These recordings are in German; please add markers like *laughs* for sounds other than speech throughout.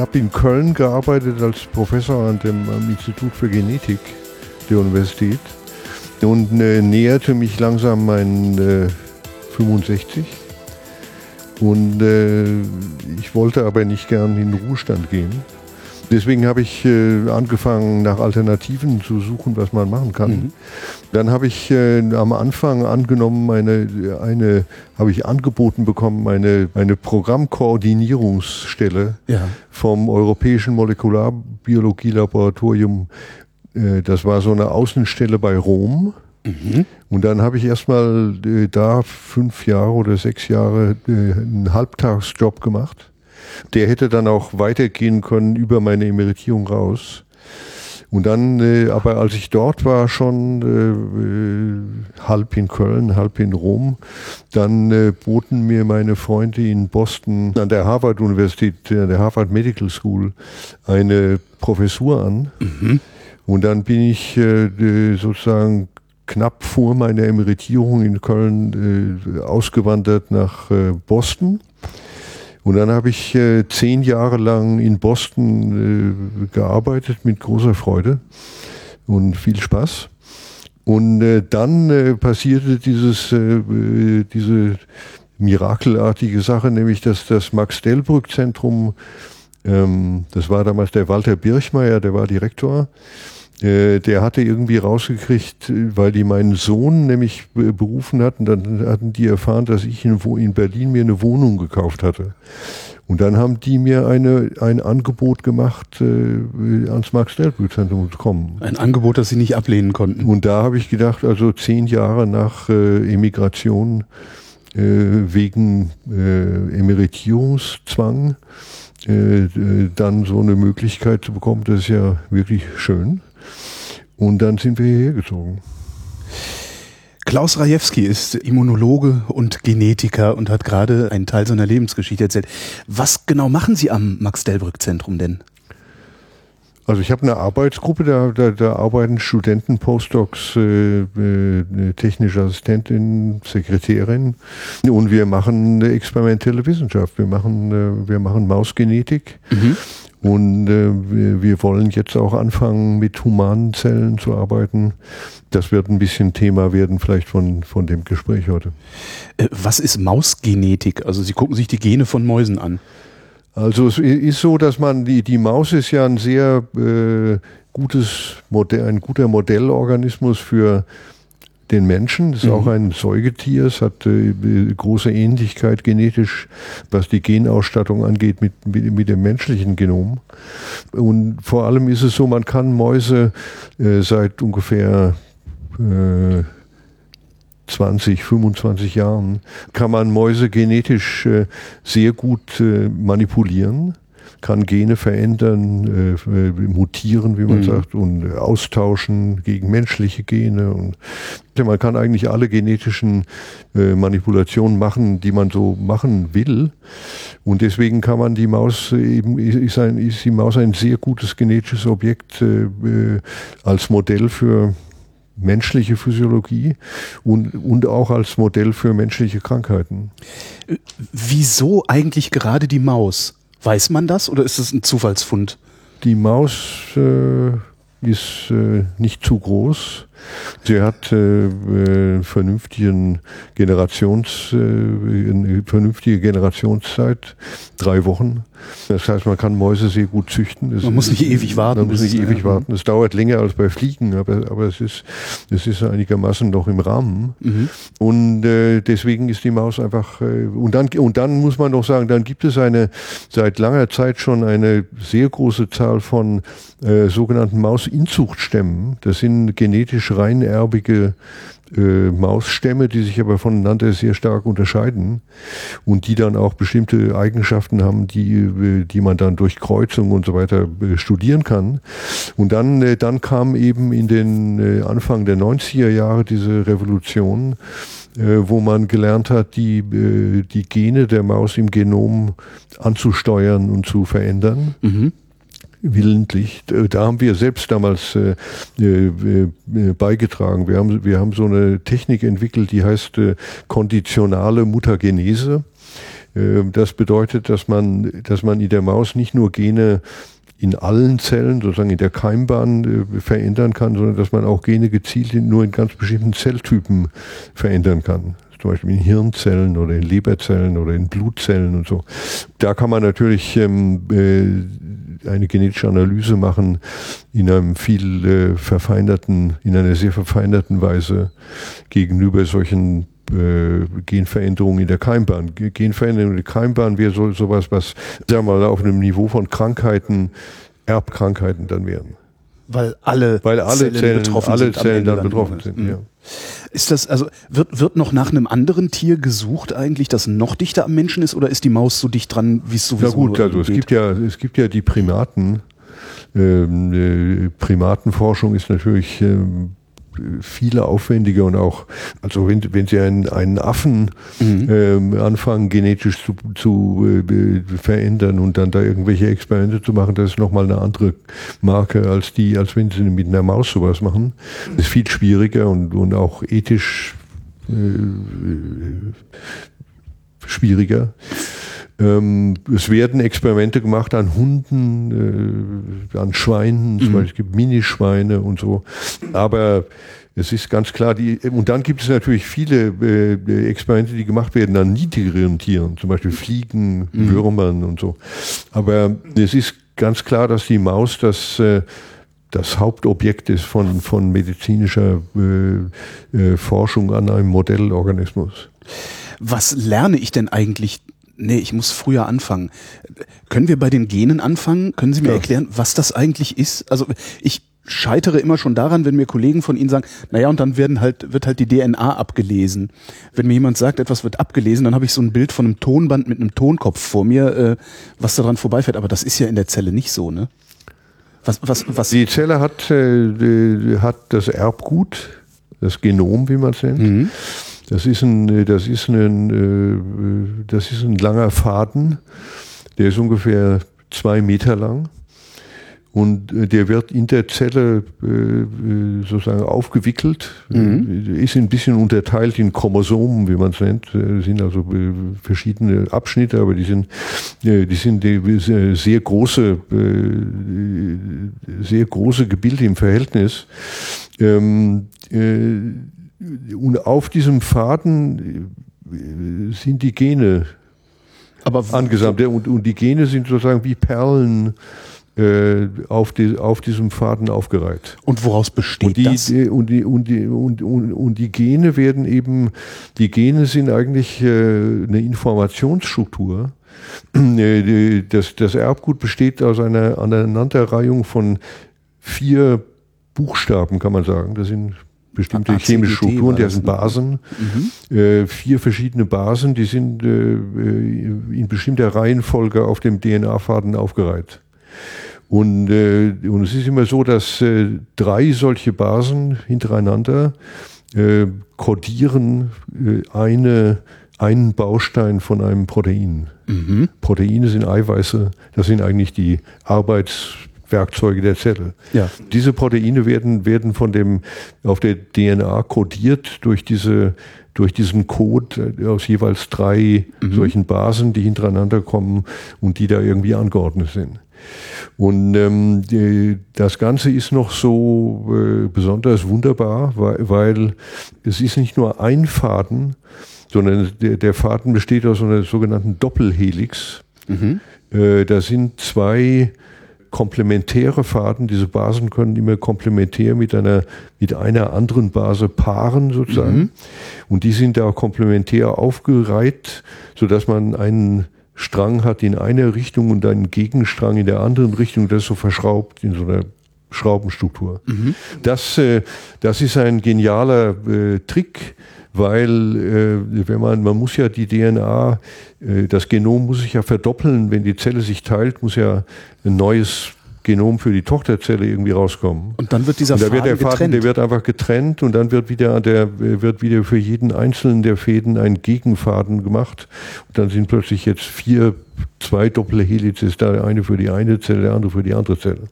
Habe in Köln gearbeitet als Professor an dem am Institut für Genetik der Universität und äh, näherte mich langsam mein äh, 65 und äh, ich wollte aber nicht gern in den Ruhestand gehen. Deswegen habe ich äh, angefangen, nach Alternativen zu suchen, was man machen kann. Mhm. Dann habe ich äh, am Anfang angenommen, eine, eine habe ich angeboten bekommen, eine, eine Programmkoordinierungsstelle Ja. vom Europäischen Molekularbiologie-Laboratorium. Äh, das war so eine Außenstelle bei Rom. Mhm. Und dann habe ich erstmal äh, da fünf Jahre oder sechs Jahre äh, einen Halbtagsjob gemacht. Der hätte dann auch weitergehen können über meine Emeritierung raus. Und dann, äh, aber als ich dort war, schon äh, äh, halb in Köln, halb in Rom, dann äh, boten mir meine Freunde in Boston an der Harvard-Universität, an der Harvard Medical School, eine Professur an. Und dann bin ich äh, äh, sozusagen knapp vor meiner Emeritierung in Köln äh, ausgewandert nach äh, Boston. Und dann habe ich äh, zehn Jahre lang in Boston äh, gearbeitet mit großer Freude und viel Spaß. Und äh, dann äh, passierte dieses, äh, äh, diese mirakelartige Sache, nämlich dass das Max-Delbrück-Zentrum, ähm, das war damals der Walter Birchmeier, der war Direktor, der hatte irgendwie rausgekriegt, äh, weil die meinen Sohn nämlich äh, berufen hatten, dann hatten die erfahren, dass ich in, Wo- in Berlin mir eine Wohnung gekauft hatte. Und dann haben die mir eine, ein Angebot gemacht, äh, ans Max-Delbrück-Zentrum zu kommen. Ein Angebot, das Sie nicht ablehnen konnten. Und da habe ich gedacht, also zehn Jahre nach äh, Emigration äh, wegen äh, Emeritierungszwang äh, äh, dann so eine Möglichkeit zu bekommen, das ist ja wirklich schön. Und dann sind wir hierher gezogen. Klaus Rajewski ist Immunologe und Genetiker und hat gerade einen Teil seiner Lebensgeschichte erzählt. Was genau machen Sie am Max-Delbrück-Zentrum denn? Also ich habe eine Arbeitsgruppe, da, da, da arbeiten Studenten, Postdocs, äh, äh, technische Assistentin, Sekretärin und wir machen eine experimentelle Wissenschaft. Wir machen, äh, wir machen Mausgenetik und äh, wir, wir wollen jetzt auch anfangen, mit humanen Zellen zu arbeiten. Das wird ein bisschen Thema werden, vielleicht von, von dem Gespräch heute. Äh, Was ist Mausgenetik? Also Sie gucken sich die Gene von Mäusen an. Also es ist so, dass man die die Maus ist ja ein sehr äh, gutes Modell, ein guter Modellorganismus für den Menschen. Das ist auch ein Säugetier. Es hat äh, große Ähnlichkeit genetisch, was die Genausstattung angeht, mit, mit, mit dem menschlichen Genom. Und vor allem ist es so, man kann Mäuse äh, seit ungefähr äh, 20, 25 Jahren kann man Mäuse genetisch äh, sehr gut äh, manipulieren, kann Gene verändern, äh, äh, mutieren, wie man Mhm. sagt, und äh, austauschen gegen menschliche Gene. Und man kann eigentlich alle genetischen äh, Manipulationen machen, die man so machen will. Und deswegen kann man die Maus eben ist, ein, ist die Maus ein sehr gutes genetisches Objekt äh, äh, als Modell für menschliche Physiologie und, und auch als Modell für menschliche Krankheiten. Wieso eigentlich gerade die Maus? Weiß man das oder ist es ein Zufallsfund? Die Maus äh, ist äh, nicht zu groß. Sie hat äh, äh, vernünftigen Generations, äh, eine vernünftige Generationszeit, drei Wochen. Das heißt, man kann Mäuse sehr gut züchten. Das Man muss nicht ewig warten, Man muss nicht es- ewig ja. warten. Es dauert länger als bei Fliegen, aber, aber es ist, es ist einigermaßen noch im Rahmen. Und äh, deswegen ist die Maus einfach äh, und dann und dann muss man noch sagen, dann gibt es eine seit langer Zeit schon eine sehr große Zahl von äh, sogenannten Mausinzuchtstämmen. Das sind genetisch reinerbige äh, Mausstämme, die sich aber voneinander sehr stark unterscheiden und die dann auch bestimmte Eigenschaften haben, die, äh, die man dann durch Kreuzung und so weiter äh, studieren kann. Und dann, äh, dann kam eben in den Anfang der 90er Jahre diese Revolution, wo man gelernt hat, die, die Gene der Maus im Genom anzusteuern und zu verändern. Mhm willentlich. Da haben wir selbst damals äh, äh, beigetragen. Wir haben, wir haben so eine Technik entwickelt, die heißt äh, konditionale Mutagenese. Äh, das bedeutet, dass man, dass man in der Maus nicht nur Gene in allen Zellen, sozusagen in der Keimbahn äh, verändern kann, sondern dass man auch Gene gezielt in, nur in ganz bestimmten Zelltypen verändern kann zum Beispiel in Hirnzellen oder in Leberzellen oder in Blutzellen und so. Da kann man natürlich ähm, äh, eine genetische Analyse machen in einem viel äh, verfeinerten, in einer sehr verfeinerten Weise gegenüber solchen äh, Genveränderungen in der Keimbahn. Genveränderungen in der Keimbahn wäre so, sowas, was, sagen wir mal, auf einem Niveau von Krankheiten, Erbkrankheiten dann wären. Weil alle, Weil alle Zellen, Zellen betroffen alle sind. Zellen dann betroffen sind, mhm. ja. Ist das, also, wird, wird noch nach einem anderen Tier gesucht eigentlich, das noch dichter am Menschen ist, oder ist die Maus so dicht dran, wie es sowieso ist? Na gut, also geht? es gibt ja, es gibt ja die Primaten. Ähm, äh, Primatenforschung ist natürlich ähm, viele aufwendiger und auch, also wenn, wenn Sie einen, einen Affen mhm. ähm, anfangen, genetisch zu, zu äh, verändern und dann da irgendwelche Experimente zu machen, das ist nochmal eine andere Marke als die, als wenn Sie mit einer Maus sowas machen. Das ist viel schwieriger und, und auch ethisch äh, schwieriger. Ähm, es werden Experimente gemacht an Hunden, äh, an Schweinen, zum mhm. Beispiel es gibt Minischweine und so. Aber es ist ganz klar, die, und dann gibt es natürlich viele äh, Experimente, die gemacht werden an niedrigeren Tieren, zum Beispiel Fliegen, mhm. Würmern und so. Aber es ist ganz klar, dass die Maus das, äh, das Hauptobjekt ist von, von medizinischer äh, äh, Forschung an einem Modellorganismus. Was lerne ich denn eigentlich nee, ich muss früher anfangen. Können wir bei den Genen anfangen? Können Sie mir ja. erklären, was das eigentlich ist? Also ich scheitere immer schon daran, wenn mir Kollegen von Ihnen sagen, naja, und dann werden halt, wird halt die DNA abgelesen. Wenn mir jemand sagt, etwas wird abgelesen, dann habe ich so ein Bild von einem Tonband mit einem Tonkopf vor mir, äh, was daran vorbeifährt. Aber das ist ja in der Zelle nicht so, ne? Was, was, was? Die Zelle hat, äh, hat das Erbgut, das Genom, wie man es nennt. Mhm. Das ist ein, das ist ein, äh, das ist ein langer Faden, der ist ungefähr zwei Meter lang. Und äh, der wird in der Zelle äh, sozusagen aufgewickelt, mhm. ist ein bisschen unterteilt in Chromosomen, wie man es nennt. Das sind also verschiedene Abschnitte, aber die sind, die sind sehr große, sehr große Gebilde im Verhältnis. Ähm, und auf diesem Faden äh, sind die Gene Aber angesammelt. Und, und, die Gene sind sozusagen wie Perlen äh, auf, die, auf diesem Faden aufgereiht. Und woraus besteht und die, das? Und die, und, die, und, und, und die Gene werden eben, die Gene sind eigentlich äh, eine Informationsstruktur. Das, das Erbgut besteht aus einer Aneinanderreihung von vier Buchstaben, kann man sagen. Das sind bestimmte ACGT chemische Strukturen, der sind Basen, mhm. äh, vier verschiedene Basen, die sind äh, in bestimmter Reihenfolge auf dem DNA-Faden aufgereiht. Und, äh, und es ist immer so, dass äh, drei solche Basen hintereinander äh, kodieren äh, eine, einen Baustein von einem Protein. Mhm. Proteine sind Eiweiße, das sind eigentlich die Arbeits Werkzeuge der Zelle. Ja. Diese Proteine werden, werden von dem, auf der DNA kodiert durch diese, durch diesen Code aus jeweils drei mhm. solchen Basen, die hintereinander kommen und die da irgendwie angeordnet sind. Und ähm, die, das Ganze ist noch so äh, besonders wunderbar, weil, weil es ist nicht nur ein Faden, sondern der, der Faden besteht aus einer sogenannten Doppelhelix. Mhm. Äh, da sind zwei komplementäre Faden. Diese Basen können immer komplementär mit einer, mit einer anderen Base paaren sozusagen. Mhm. Und die sind da komplementär aufgereiht, sodass man einen Strang hat in einer Richtung und einen Gegenstrang in der anderen Richtung. Das ist so verschraubt in so einer Schraubenstruktur. Mhm. Das, äh, das ist ein genialer äh, Trick, weil äh, wenn man, man muss ja die DNA, äh, das Genom muss sich ja verdoppeln, wenn die Zelle sich teilt, muss ja ein neues Genom für die Tochterzelle irgendwie rauskommen. Und dann wird dieser und da Faden, wird der Faden getrennt. Der wird einfach getrennt und dann wird wieder der wird wieder für jeden einzelnen der Fäden ein Gegenfaden gemacht. Und dann sind plötzlich jetzt vier, zwei Doppelhelices da, der eine für die eine Zelle, der andere für die andere Zelle.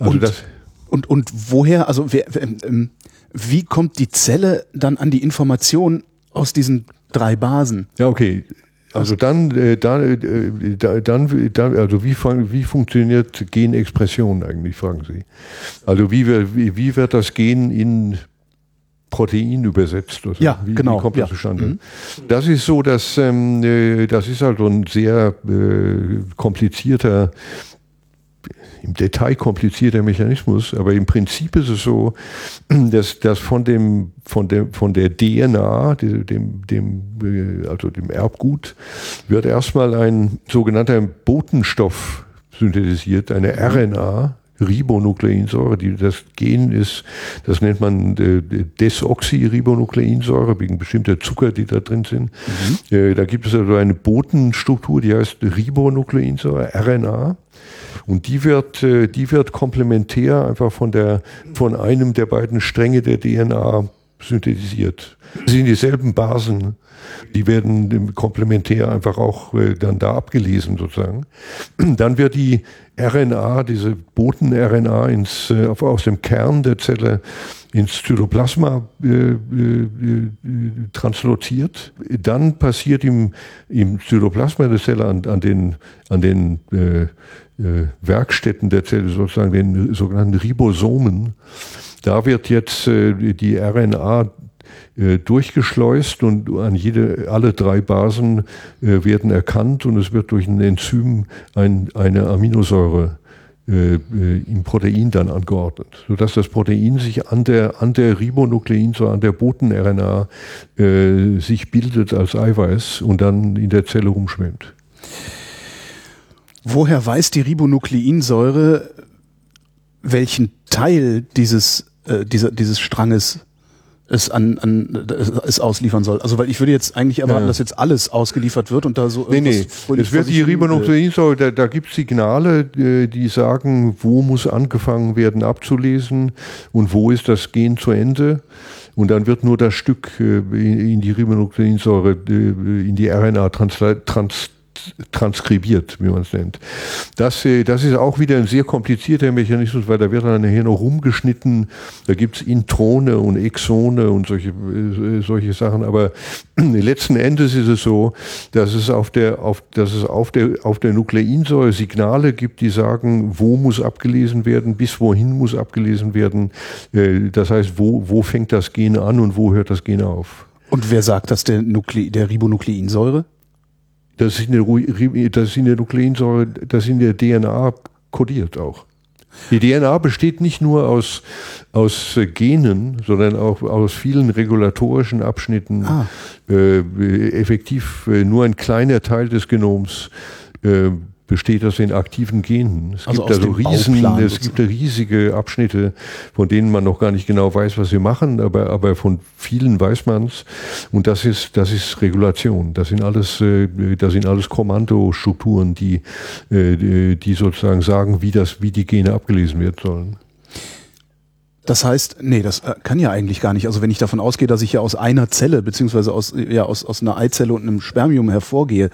Also und, das und, und woher, also wer, ähm, wie kommt die Zelle dann an die Information aus diesen drei Basen? Ja, okay. Also dann, äh, dann, äh, dann, dann, also wie, wie funktioniert Genexpression eigentlich, fragen Sie. Also wie, wie, wie wird das Gen in Protein übersetzt? Also ja, wie, genau. Wie kommt das zustande? Mhm. Das ist so, dass ähm, äh, das ist also ein sehr äh, komplizierter im Detail komplizierter Mechanismus, aber im Prinzip ist es so, *clears throat* dass, dass von dem, von der, von der DNA, dem, dem, äh, also dem Erbgut, wird erstmal ein sogenannter Botenstoff synthetisiert, eine RNA, Ribonukleinsäure, die das Gen ist, das nennt man äh, Desoxyribonukleinsäure wegen bestimmter Zucker, die da drin sind. Mhm. Äh, da gibt es also eine Botenstruktur, die heißt Ribonukleinsäure, RNA. Und die wird, äh, die wird komplementär einfach von der, von einem der beiden Stränge der DNA synthetisiert. Das sind dieselben Basen. Die werden komplementär einfach auch äh, dann da abgelesen sozusagen. *clears throat* Dann wird die RNA, diese Boten-RNA ins, äh, aus dem Kern der Zelle ins Zytoplasma äh, äh, transloziert. Dann passiert im, im Zytoplasma der Zelle an, an den, an den äh, äh, Werkstätten der Zelle, sozusagen den sogenannten Ribosomen, da wird jetzt äh, die RNA äh, durchgeschleust und an jede, alle drei Basen äh, werden erkannt und es wird durch ein Enzym ein, eine Aminosäure im Protein dann angeordnet, sodass das Protein sich an der, an der Ribonukleinsäure, an der Boten-RNA äh, sich bildet als Eiweiß und dann in der Zelle rumschwimmt. Woher weiß die Ribonukleinsäure, welchen Teil dieses, äh, dieser, dieses Stranges es an, an es ausliefern soll. Also weil ich würde jetzt eigentlich erwarten, ja. dass jetzt alles ausgeliefert wird und da so Nee, nee. Es wird die Ribonukleinsäure, da, da gibt es Signale, äh, die sagen, wo muss angefangen werden abzulesen und wo ist das Gen zu Ende. Und dann wird nur das Stück äh, in die Ribonukleinsäure, äh, in die RNA trans, trans transkribiert, wie man es nennt. Das, äh, das ist auch wieder ein sehr komplizierter Mechanismus, weil da wird dann nachher noch rumgeschnitten. Da gibt es Introne und Exone und solche, äh, solche Sachen. Aber *clears throat* letzten Endes ist es so, dass es auf der, auf, dass es auf der, auf der Nukleinsäure Signale gibt, die sagen, wo muss abgelesen werden, bis wohin muss abgelesen werden. Äh, das heißt, wo, wo fängt das Gen an und wo hört das Gen auf? Und wer sagt das der, Nukle der Ribonukleinsäure? Das ist in der, das ist in der Nukleinsäure, das ist in der DNA kodiert auch. Die DNA besteht nicht nur aus, aus Genen, sondern auch aus vielen regulatorischen Abschnitten. Ah. Äh, effektiv äh, nur ein kleiner Teil des Genoms äh, besteht das in aktiven Genen. Es also gibt also riesen, es gibt riesige Abschnitte, von denen man noch gar nicht genau weiß, was sie machen, aber, aber von vielen weiß man es. Und das ist, das ist Regulation. Das sind alles, äh, das sind alles Kommandostrukturen, die, äh, die sozusagen sagen, wie das, wie die Gene abgelesen werden sollen. Das heißt, nee, das äh, kann ja eigentlich gar nicht. Also wenn ich davon ausgehe, dass ich ja aus einer Zelle, beziehungsweise aus, ja, aus, aus einer Eizelle und einem Spermium hervorgehe,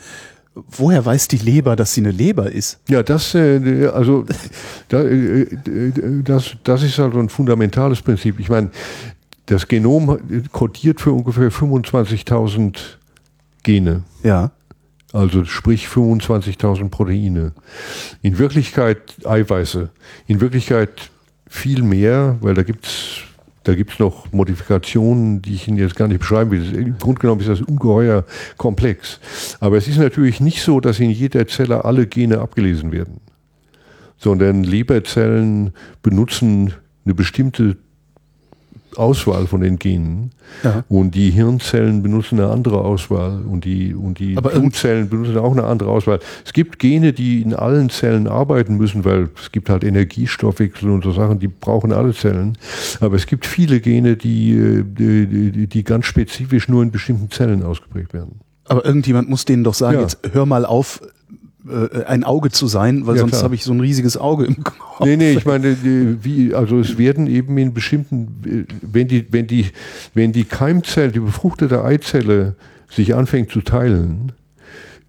woher weiß die Leber, dass sie eine Leber ist? Ja, das, äh, also, da, äh, das, das ist also ein fundamentales Prinzip. Ich meine, das Genom kodiert für ungefähr 25.000 Gene. Ja. Also sprich 25.000 Proteine. In Wirklichkeit Eiweiße. In Wirklichkeit viel mehr, weil da gibt's da gibt es noch Modifikationen, die ich Ihnen jetzt gar nicht beschreiben will. Im Grunde genommen ist das ungeheuer komplex. Aber es ist natürlich nicht so, dass in jeder Zelle alle Gene abgelesen werden, sondern Leberzellen benutzen eine bestimmte Auswahl von den Genen ja. und die Hirnzellen benutzen eine andere Auswahl und die, und die Blutzellen benutzen auch eine andere Auswahl. Es gibt Gene, die in allen Zellen arbeiten müssen, weil es gibt halt Energiestoffwechsel und so Sachen, die brauchen alle Zellen. Aber es gibt viele Gene, die, die, die, die ganz spezifisch nur in bestimmten Zellen ausgeprägt werden. Aber irgendjemand muss denen doch sagen, ja. jetzt hör mal auf, äh, ein Auge zu sein, weil ja, sonst habe ich so ein riesiges Auge im Kopf. Nee, nee, ich meine, wie, also es werden eben in bestimmten, wenn die, wenn die, wenn die Keimzelle, die befruchtete Eizelle sich anfängt zu teilen, äh,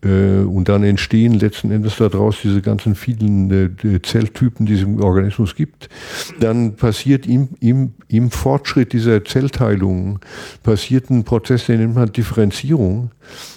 und dann entstehen letzten Endes daraus diese ganzen vielen äh, Zelltypen, die es im Organismus gibt. Dann passiert im, im, im Fortschritt dieser Zellteilung passiert ein Prozess, den nennt man Differenzierung.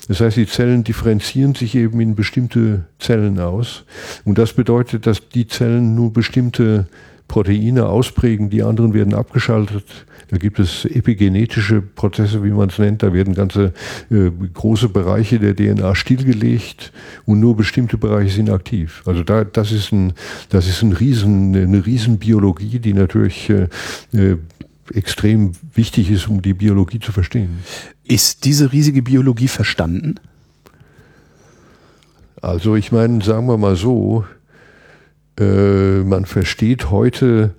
Das heißt, die Zellen differenzieren sich eben in bestimmte Zellen aus. Und das bedeutet, dass die Zellen nur bestimmte Proteine ausprägen, die anderen werden abgeschaltet da gibt es epigenetische Prozesse, wie man es nennt. Da werden ganze äh, große Bereiche der DNA stillgelegt und nur bestimmte Bereiche sind aktiv. Also da, das ist ein, das ist ein Riesen, eine Riesenbiologie, die natürlich äh, äh, extrem wichtig ist, um die Biologie zu verstehen. Ist diese riesige Biologie verstanden? Also ich meine, sagen wir mal so, äh, man versteht heute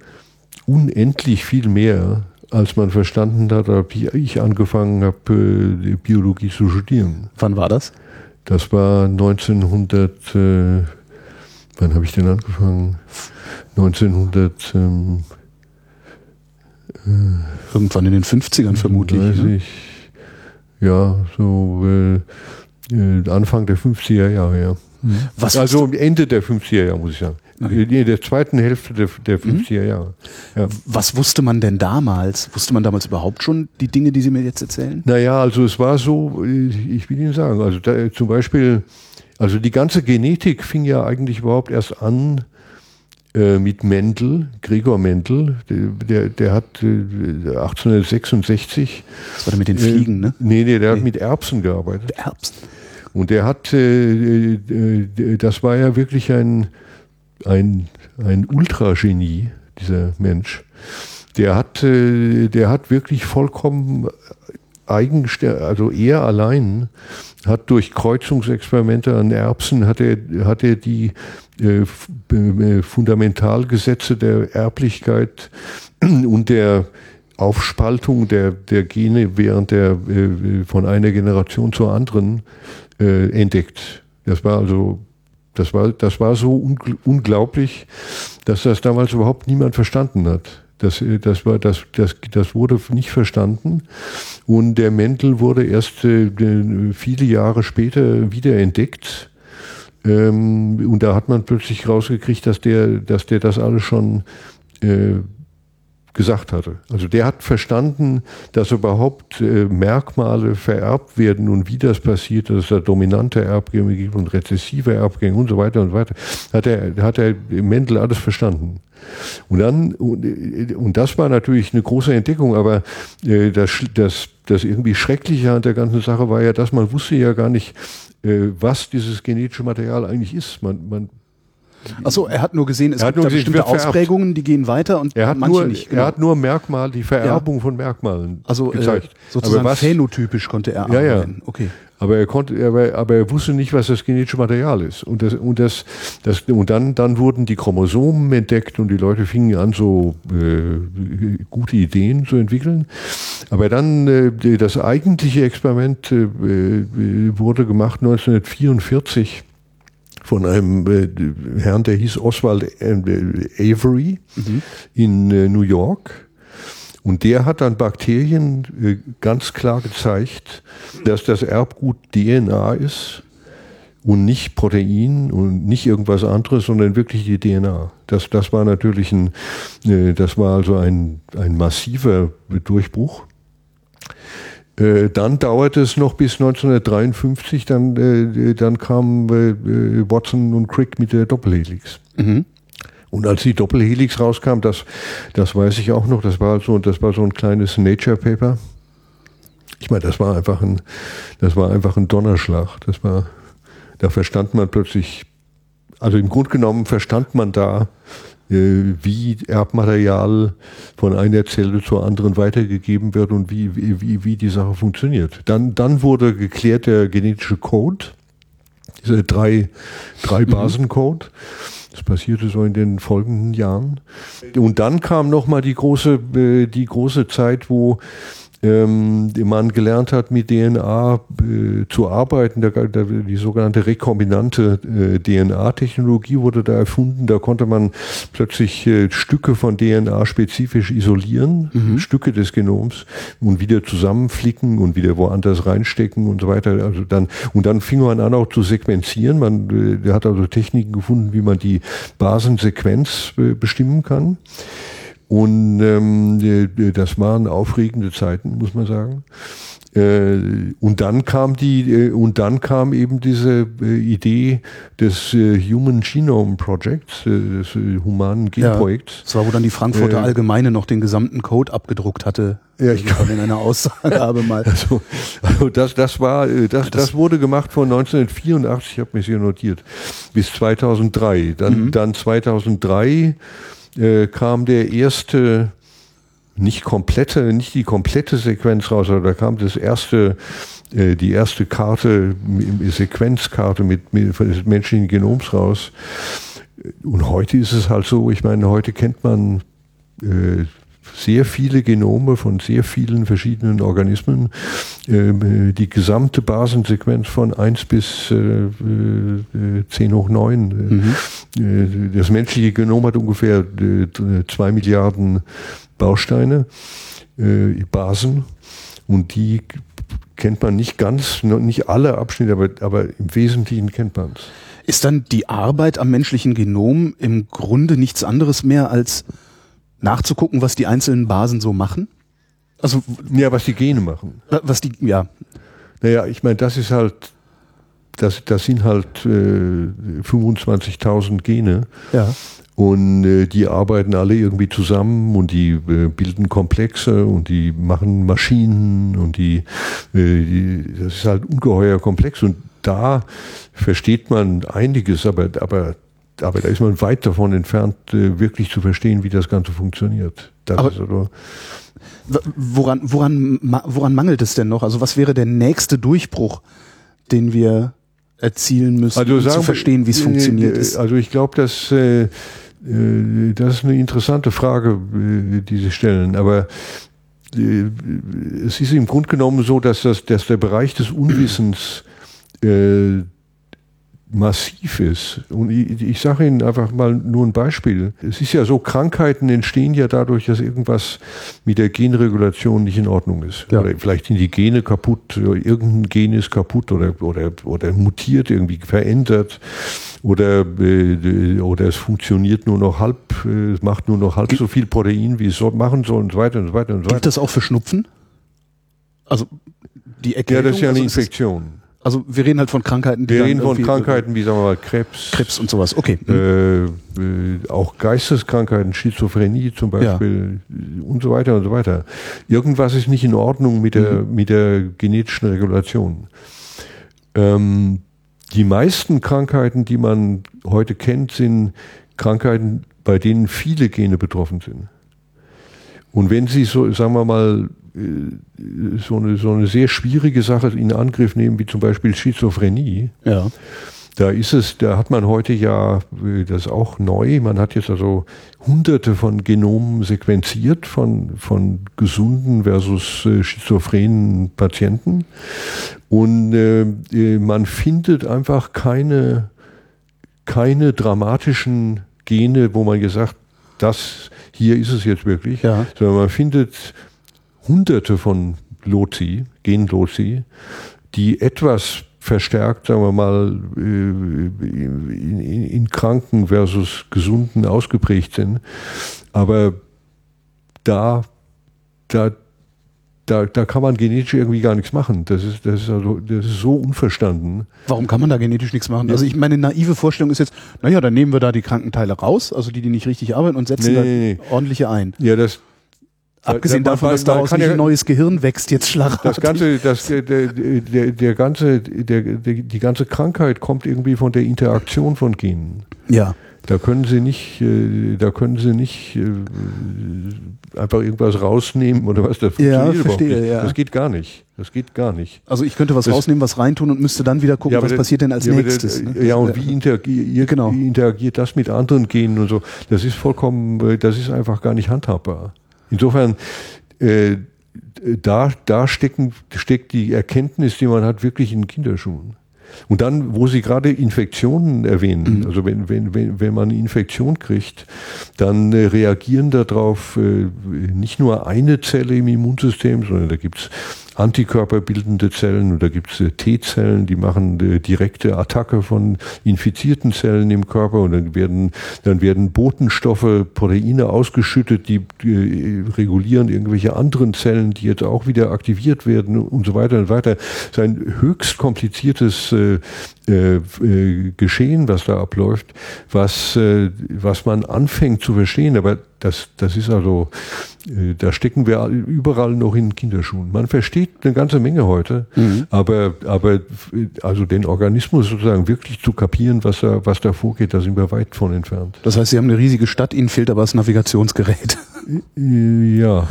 unendlich viel mehr als man verstanden hat, wie ich angefangen habe, äh, Biologie zu studieren. Wann war das? Das war 1900, äh, wann habe ich denn angefangen? 1900, ähm, äh, Irgendwann in den 50ern vermutlich. Weiß ne? ich. Ja, so äh, äh Anfang der 50er Jahre, ja. Mhm. Was also Ende der 50er Jahre, muss ich sagen. In der zweiten Hälfte der, der 50er mhm. Jahre. Ja. Was wusste man denn damals? Wusste man damals überhaupt schon die Dinge, die Sie mir jetzt erzählen? Naja, also es war so, ich will Ihnen sagen, also da, zum Beispiel, also die ganze Genetik fing ja eigentlich überhaupt erst an äh, mit Mendel, Gregor Mendel, der, der hat äh, 1866. Das war der mit den Fliegen, äh, ne? Nee, nee, der nee. hat mit Erbsen gearbeitet. Erbsen. Und der hat, äh, äh, das war ja wirklich ein, ein, ein Ultragenie, dieser Mensch. Der hat, äh, der hat wirklich vollkommen eigenständig, also er allein hat durch Kreuzungsexperimente an Erbsen hat er, hat er die äh, Fundamentalgesetze der Erblichkeit *clears throat* und der Aufspaltung der, der Gene während der äh, von einer Generation zur anderen äh, entdeckt. Das war also das war, das war so ungl unglaublich, dass das damals überhaupt niemand verstanden hat. Das, äh, das, war, das, das, das wurde nicht verstanden. Und der Mendel wurde erst äh, viele Jahre später wieder entdeckt. Ähm, und da hat man plötzlich rausgekriegt, dass der, dass der das alles schon äh, gesagt hatte. Also der hat verstanden, dass überhaupt äh, Merkmale vererbt werden und wie das passiert, dass es da dominante Erbgänge gibt und rezessive Erbgänge und so weiter und so weiter. Hat er, hat er Mendel alles verstanden. Und dann, und, und das war natürlich eine große Entdeckung, aber äh, das, das, das irgendwie Schreckliche an der ganzen Sache war ja, dass man wusste ja gar nicht, äh, was dieses genetische Material eigentlich ist. Man, man Achso, er hat nur gesehen, es gibt da bestimmte Ausprägungen, die gehen weiter und er hat manche nur, nicht. Genau. Er hat nur Merkmal, die Vererbung ja. von Merkmalen also, äh, gezeigt. Äh, sozusagen was, phänotypisch konnte er ja, arbeiten. Ja. Okay. Aber er konnte, aber, aber er wusste nicht, was das genetische Material ist. Und das, und das, das, und dann, dann wurden die Chromosomen entdeckt und die Leute fingen an, so äh, gute Ideen zu entwickeln. Aber dann äh, das eigentliche Experiment äh, wurde gemacht 1944 von einem äh, Herrn, der hieß Oswald äh, Avery mhm. in äh, New York. Und der hat dann Bakterien äh, ganz klar gezeigt, dass das Erbgut DNA ist und nicht Protein und nicht irgendwas anderes, sondern wirklich die DNA. Das, das war natürlich ein, äh, das war also ein, ein massiver Durchbruch. Äh, dann dauerte es noch bis 1953, dann, äh, dann kam äh, Watson und Crick mit der Doppelhelix. Mhm. Und als die Doppelhelix rauskam, das, das weiß ich auch noch, das war so, das war so ein kleines Nature Paper. Ich meine, das war einfach ein, das war einfach ein Donnerschlag. Das war, da verstand man plötzlich, also im Grunde genommen verstand man da, äh, wie Erbmaterial von einer Zelle zur anderen weitergegeben wird und wie, wie, wie die Sache funktioniert. Dann, dann wurde geklärt der genetische Code, diese drei, drei mhm. Basencode. Das passierte so in den folgenden Jahren. Und dann kam nochmal die große, äh, die große Zeit, wo ähm, man gelernt hat, mit DNA äh, zu arbeiten. Der, der, die sogenannte rekombinante äh, DNA-Technologie wurde da erfunden. Da konnte man plötzlich äh, Stücke von DNA spezifisch isolieren, mhm. Stücke des Genoms und wieder zusammenflicken und wieder woanders reinstecken und so weiter. Also dann, und dann fing man an auch zu sequenzieren. Man äh, hat also Techniken gefunden, wie man die Basensequenz äh, bestimmen kann. Und ähm, das waren aufregende Zeiten, muss man sagen. Äh, und dann kam die äh, und dann kam eben diese äh, Idee des äh, Human Genome Projects, äh, des äh, humanen Genprojekts. Ja, das war, wo dann die Frankfurter Allgemeine noch den gesamten Code abgedruckt hatte. Ja, ich kann in einer Aussage habe mal. *laughs* Also, also das, das war, das, das, das, wurde gemacht von 1984, ich habe mich hier notiert, bis 2003. Dann, mhm. dann 2003 äh, kam der erste, nicht komplette, nicht die komplette Sequenz raus, aber da kam das erste, äh, die erste Karte, Sequenzkarte mit, mit menschlichen Genoms raus. Und heute ist es halt so, ich meine, heute kennt man äh, sehr viele Genome von sehr vielen verschiedenen Organismen. Ähm, die gesamte Basensequenz von 1 bis äh, 10 hoch 9. Mhm. Das menschliche Genom hat ungefähr 2 Milliarden Bausteine, Basen. Und die kennt man nicht ganz, nicht alle Abschnitte, aber, aber im Wesentlichen kennt man es. Ist dann die Arbeit am menschlichen Genom im Grunde nichts anderes mehr als nachzugucken, was die einzelnen Basen so machen? Also ja, was die Gene machen. Was die ja. Naja, ich meine, das ist halt das, das sind halt äh, 25.000 Gene. Ja. Und äh, die arbeiten alle irgendwie zusammen und die äh, bilden Komplexe und die machen Maschinen und die, äh, die, das ist halt ungeheuer komplex und da versteht man einiges, aber, aber aber da ist man weit davon entfernt, äh, wirklich zu verstehen, wie das Ganze funktioniert. Das aber also woran, woran, woran mangelt es denn noch? Also was wäre der nächste Durchbruch, den wir erzielen müssen, also um zu verstehen, wie es funktioniert? Ist? Also ich glaube, dass äh, äh, das ist eine interessante Frage, die Sie stellen. Aber es ist im Grunde genommen so, dass, das, dass der Bereich des Unwissens äh, massiv ist. Und ich, ich sage Ihnen einfach mal nur ein Beispiel. Es ist ja so, Krankheiten entstehen ja dadurch, dass irgendwas mit der Genregulation nicht in Ordnung ist. Ja. Oder vielleicht sind die Gene kaputt, irgendein Gen ist kaputt oder, oder, oder mutiert, irgendwie verändert. Oder, äh, oder es funktioniert nur noch halb, äh, es macht nur noch halb so viel Protein, wie es machen soll und so weiter und so weiter und so weiter. Gibt das auch für Schnupfen? Also die Erkältung? Ja, das ist ja eine also Infektion. Also wir reden halt von Krankheiten, die Wir reden von Krankheiten wie sagen wir mal Krebs. Krebs und sowas, okay. Äh, äh, auch Geisteskrankheiten, Schizophrenie zum Beispiel ja. und so weiter und so weiter. Irgendwas ist nicht in Ordnung mit der, mhm. mit der genetischen Regulation. Ähm, die meisten Krankheiten, die man heute kennt, sind Krankheiten, bei denen viele Gene betroffen sind. Und wenn Sie so, sagen wir mal, äh, so eine, so eine sehr schwierige Sache in Angriff nehmen, wie zum Beispiel Schizophrenie. Ja. Da ist es, da hat man heute ja, äh, das ist auch neu, man hat jetzt also hunderte von Genomen sequenziert von, von gesunden versus äh, schizophrenen Patienten. Und äh, man findet einfach keine, keine dramatischen Gene, wo man gesagt, das hier ist es jetzt wirklich, ja. sondern man findet hunderte von Loci, Genloci, die etwas verstärkt, sagen wir mal, äh, in, in, in Kranken versus Gesunden ausgeprägt sind. Aber da, da, da, da kann man genetisch irgendwie gar nichts machen. Das ist, das ist, also, das ist so unverstanden. Warum kann man da genetisch nichts machen? Also ich meine naive Vorstellung ist jetzt, naja, dann nehmen wir da die Krankenteile raus, also die, die nicht richtig arbeiten und setzen nee, nee, nee. ordentliche ein. Ja, das, Abgesehen da, davon, dass daraus nicht ein neues Gehirn wächst, jetzt schlagartig. Das ganze, das, der, der, der ganze, der, der, die ganze Krankheit kommt irgendwie von der Interaktion von Genen. Ja. Da können Sie nicht, äh, da können Sie nicht äh, einfach irgendwas rausnehmen oder was. Das ja, verstehe, ja. Das geht gar nicht. Das geht gar nicht. Also ich könnte was das, rausnehmen, was reintun und müsste dann wieder gucken, ja, was der, passiert denn als ja, nächstes. Der, ne? Ja, und wie interagiert, genau. wie interagiert das mit anderen Genen und so. Das ist vollkommen, äh, das ist einfach gar nicht handhabbar. Insofern, äh, da, da stecken, steckt die Erkenntnis, die man hat, wirklich in Kinderschuhen. Und dann, wo Sie gerade Infektionen erwähnen, mhm. also wenn, wenn, wenn, wenn man eine Infektion kriegt, dann äh, reagieren darauf äh, nicht nur eine Zelle im Immunsystem, sondern da gibt's antikörperbildende Zellen. Oder gibt es äh, T-Zellen, die machen äh, direkte Attacke von infizierten Zellen im Körper. Und dann werden, dann werden Botenstoffe, Proteine ausgeschüttet, die äh, regulieren irgendwelche anderen Zellen, die jetzt auch wieder aktiviert werden und so weiter und weiter. Das ist ein höchst kompliziertes äh, äh, Geschehen, was da abläuft, was, äh, was man anfängt zu verstehen, aber das, das ist also, äh, da stecken wir überall noch in Kinderschuhen. Man versteht eine ganze Menge heute, mhm. aber, aber also den Organismus sozusagen wirklich zu kapieren, was da, was da vorgeht, da sind wir weit von entfernt. Das heißt, Sie haben eine riesige Stadt, Ihnen fehlt aber das Navigationsgerät. Ja,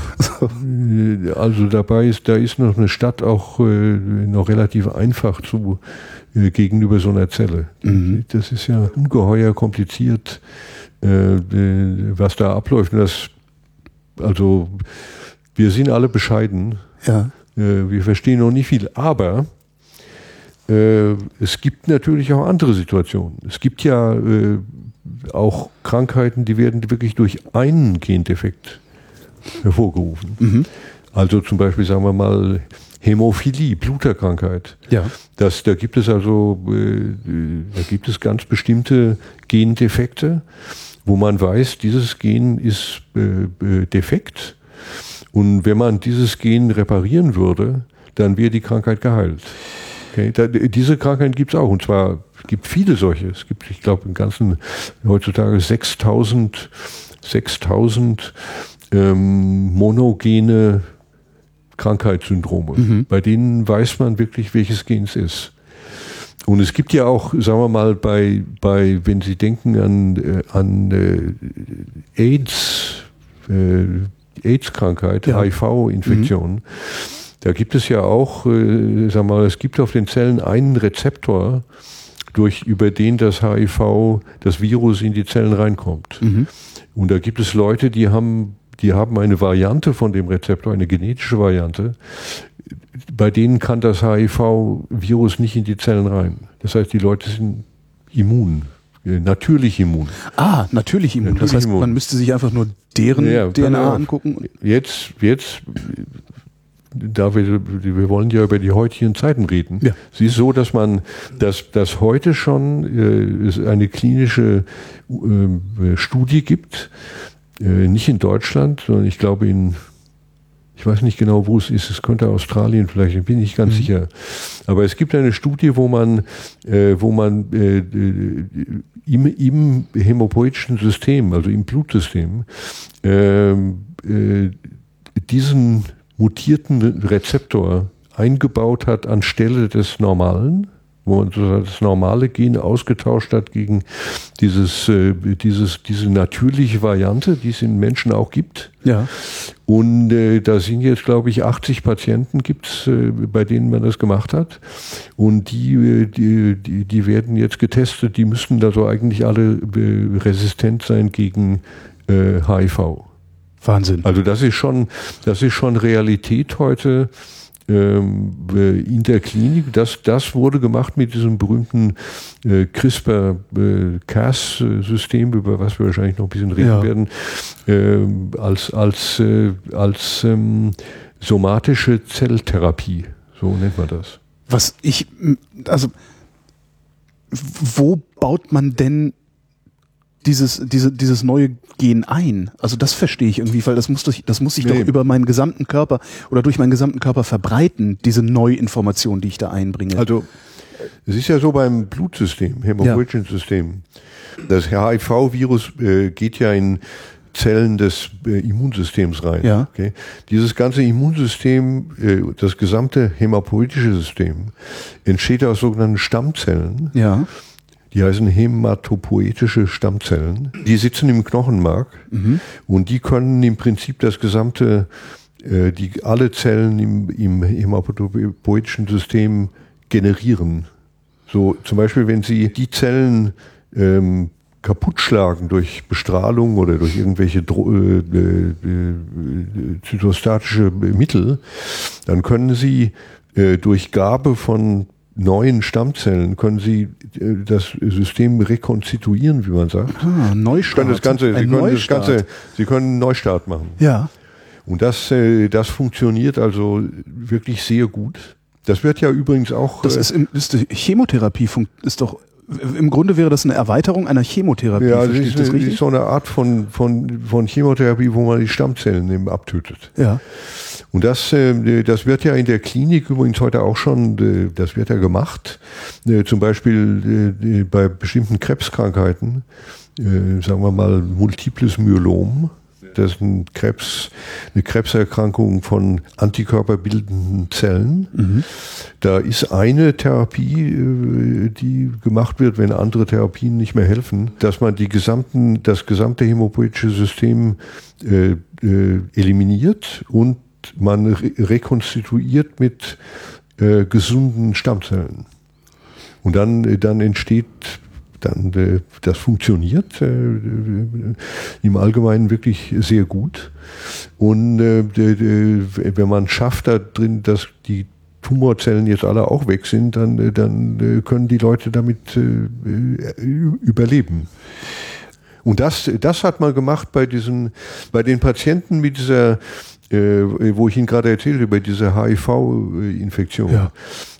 also dabei ist, da ist noch eine Stadt auch äh, noch relativ einfach zu äh, gegenüber so einer Zelle. Mhm. Das ist ja ungeheuer kompliziert, äh, was da abläuft. Und das, also wir sind alle bescheiden. Ja. Äh, wir verstehen noch nicht viel, aber äh, es gibt natürlich auch andere Situationen. Es gibt ja äh, auch Krankheiten, die werden wirklich durch einen Gendefekt hervorgerufen. Mhm. Also zum Beispiel sagen wir mal Hämophilie, Bluterkrankheit. Ja. Das, da gibt es also, äh, da gibt es ganz bestimmte Gendefekte, wo man weiß, dieses Gen ist äh, äh defekt. Und wenn man dieses Gen reparieren würde, dann wäre die Krankheit geheilt. Okay? Da, diese Krankheit gibt es auch. Und zwar gibt viele solche. Es gibt, ich glaube, im Ganzen heutzutage 6000, 6000 ähm, monogene Krankheitssyndrome. Mhm. Bei denen weiß man wirklich, welches Gen es ist. Und es gibt ja auch, sagen wir mal, bei, bei wenn Sie denken an, äh, an äh, AIDS, äh, AIDS-Krankheit, ja. HIV-Infektionen, mhm. da gibt es ja auch, äh, sagen wir mal, es gibt auf den Zellen einen Rezeptor, durch, über den das HIV, das Virus in die Zellen reinkommt. Mhm. Und da gibt es Leute, die haben die haben eine Variante von dem Rezeptor, eine genetische Variante. Bei denen kann das HIV-Virus nicht in die Zellen rein. Das heißt, die Leute sind immun, äh, natürlich immun. Ah, natürlich immun. Natürlich das heißt, immun. man müsste sich einfach nur deren ja, DNA angucken. Jetzt, jetzt, da wir, wir wollen ja über die heutigen Zeiten reden. Ja. Es ist so, dass man, dass, dass heute schon äh, eine klinische äh, Studie gibt, äh, nicht in Deutschland, sondern ich glaube in, ich weiß nicht genau, wo es ist, es könnte Australien vielleicht, ich bin nicht ganz mhm. sicher. Aber es gibt eine Studie, wo man, äh, wo man äh, äh im, im hämopoetischen System, also im Blutsystem, ähm, äh, diesen mutierten Rezeptor eingebaut hat anstelle des normalen wo man das normale Gen ausgetauscht hat gegen dieses, äh, dieses, diese natürliche Variante, die es in Menschen auch gibt. Ja. Und äh, da sind jetzt, glaube ich, 80 Patienten gibt's, äh, bei denen man das gemacht hat. Und die, äh, die, die, die werden jetzt getestet, die müssten da so eigentlich alle äh, resistent sein gegen äh, HIV. Wahnsinn. Also das ist schon, das ist schon Realität heute äh, in der Klinik. Das, das wurde gemacht mit diesem berühmten äh, CRISPR-Cas-System, über was wir wahrscheinlich noch ein bisschen reden ja. werden, äh, als, als, äh, als ähm, somatische Zelltherapie. So nennt man das. Was ich, also, wo baut man denn dieses, diese, dieses neue Gen ein? Also das verstehe ich irgendwie, weil das muss, durch, das muss sich nee. doch über meinen gesamten Körper oder durch meinen gesamten Körper verbreiten, diese Neuinformation, die ich da einbringe. Also es ist ja so beim Blutsystem, Hämopoietin-System. Das HIV-Virus äh, geht ja in Zellen des äh, Immunsystems rein. Ja. Okay? Dieses ganze Immunsystem, äh, das gesamte hämopoietische System, entsteht aus sogenannten Stammzellen. Ja Die heißen hämatopoetische Stammzellen. Die sitzen im Knochenmark mhm. und die können im Prinzip das gesamte, äh, die alle Zellen im, im hämatopoetischen System generieren. So zum Beispiel, wenn Sie die Zellen ähm, kaputt schlagen durch Bestrahlung oder durch irgendwelche Dro äh, äh, äh, zytostatische Mittel, dann können Sie äh, durch Gabe von neuen Stammzellen können Sie äh, das System rekonstituieren, wie man sagt. Ah, Neustart. Das Ganze, Sie, können das Ganze, Sie können einen Neustart machen. Ja. Und das, äh, das funktioniert also wirklich sehr gut. Das wird ja übrigens auch. Das ist, im, ist Chemotherapie ist doch im Grunde wäre das eine Erweiterung einer Chemotherapie. Ja, das ist, das ist so eine Art von, von, von Chemotherapie, wo man die Stammzellen eben abtötet. Ja. Und das, äh, das wird ja in der Klinik übrigens heute auch schon, äh, das wird ja gemacht. Äh, zum Beispiel bei bestimmten Krebskrankheiten, sagen wir mal multiples Myelom das ist ein Krebs, eine Krebserkrankung von antikörperbildenden Zellen. Mhm. Da ist eine Therapie, äh, die gemacht wird, wenn andere Therapien nicht mehr helfen, dass man die gesamten, das gesamte hämopoetische System äh, äh, eliminiert und man re rekonstituiert mit äh, gesunden Stammzellen. Und dann, dann entsteht dann äh, das funktioniert äh, im Allgemeinen wirklich sehr gut. Und äh, wenn man schafft da drin, dass die Tumorzellen jetzt alle auch weg sind, dann, dann können die Leute damit überleben. Und das, das hat man gemacht bei diesen, bei den Patienten mit dieser äh, wo ich Ihnen gerade erzählte, über diese HIV-Infektion. Ja.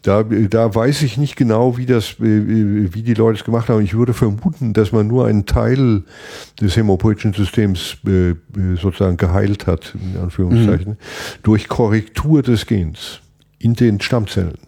Da, da weiß ich nicht genau, wie, das, äh, wie die Leute es gemacht haben. Ich würde vermuten, dass man nur einen Teil des hämopoetischen Systems äh, sozusagen geheilt hat, in Anführungszeichen, mhm. durch Korrektur des Gens in den Stammzellen.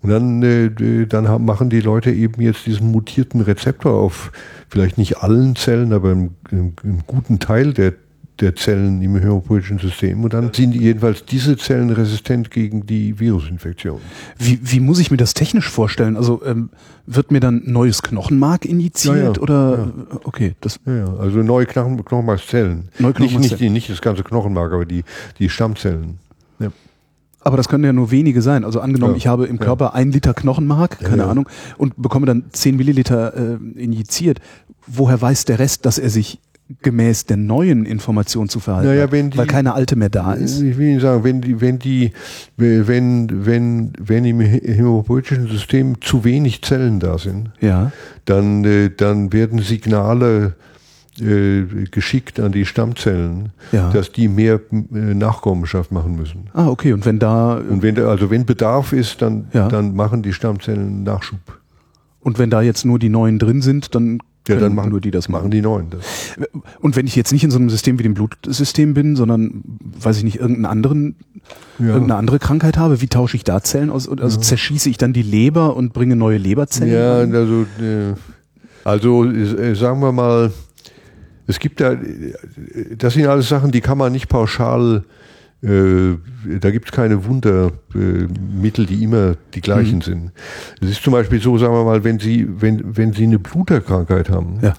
Und dann, äh, dann haben, machen die Leute eben jetzt diesen mutierten Rezeptor auf vielleicht nicht allen Zellen, aber im, im, im guten Teil der der Zellen im hämopoetischen System und dann sind jedenfalls diese Zellen resistent gegen die Virusinfektion. Wie, wie muss ich mir das technisch vorstellen? Also ähm, wird mir dann neues Knochenmark injiziert ja, ja, oder ja. okay, das ja, also neue Knochen, Knochenmarkszellen. Neue Knochenmarkszellen. Nicht, nicht, nicht das ganze Knochenmark, aber die, die Stammzellen. Ja. Aber das können ja nur wenige sein. Also angenommen, ich habe im Körper ein Liter Knochenmark, keine Ahnung, und bekomme dann zehn Milliliter äh, injiziert. Woher weiß der Rest, dass er sich gemäß der neuen Information zu verhalten, naja, die, weil keine alte mehr da ist. Ich will Ihnen sagen, wenn die, wenn die, wenn, wenn, wenn im hämopoetischen System zu wenig Zellen da sind, ja. dann, äh, dann werden Signale äh, geschickt an die Stammzellen, ja. dass die mehr äh, Nachkommenschaft machen müssen. Ah, okay. Und wenn da und wenn da, also wenn Bedarf ist, dann ja. dann machen die Stammzellen Nachschub. Und wenn da jetzt nur die neuen drin sind, dann ja, dann machen nur die das machen. die neuen das. Und wenn ich jetzt nicht in so einem System wie dem Blutsystem bin, sondern, weiß ich nicht, irgendeinen anderen, ja. irgendeine andere Krankheit habe, wie tausche ich da Zellen aus? Also ja. zerschieße ich dann die Leber und bringe neue Leberzellen? Ja, an? also, also äh, sagen wir mal, es gibt da, das sind alles Sachen, die kann man nicht pauschal äh, da gibt es keine Wundermittel, die immer die gleichen mhm. sind. Es ist zum Beispiel so, sagen wir mal, wenn Sie, wenn, wenn Sie eine Bluterkrankheit haben, ja.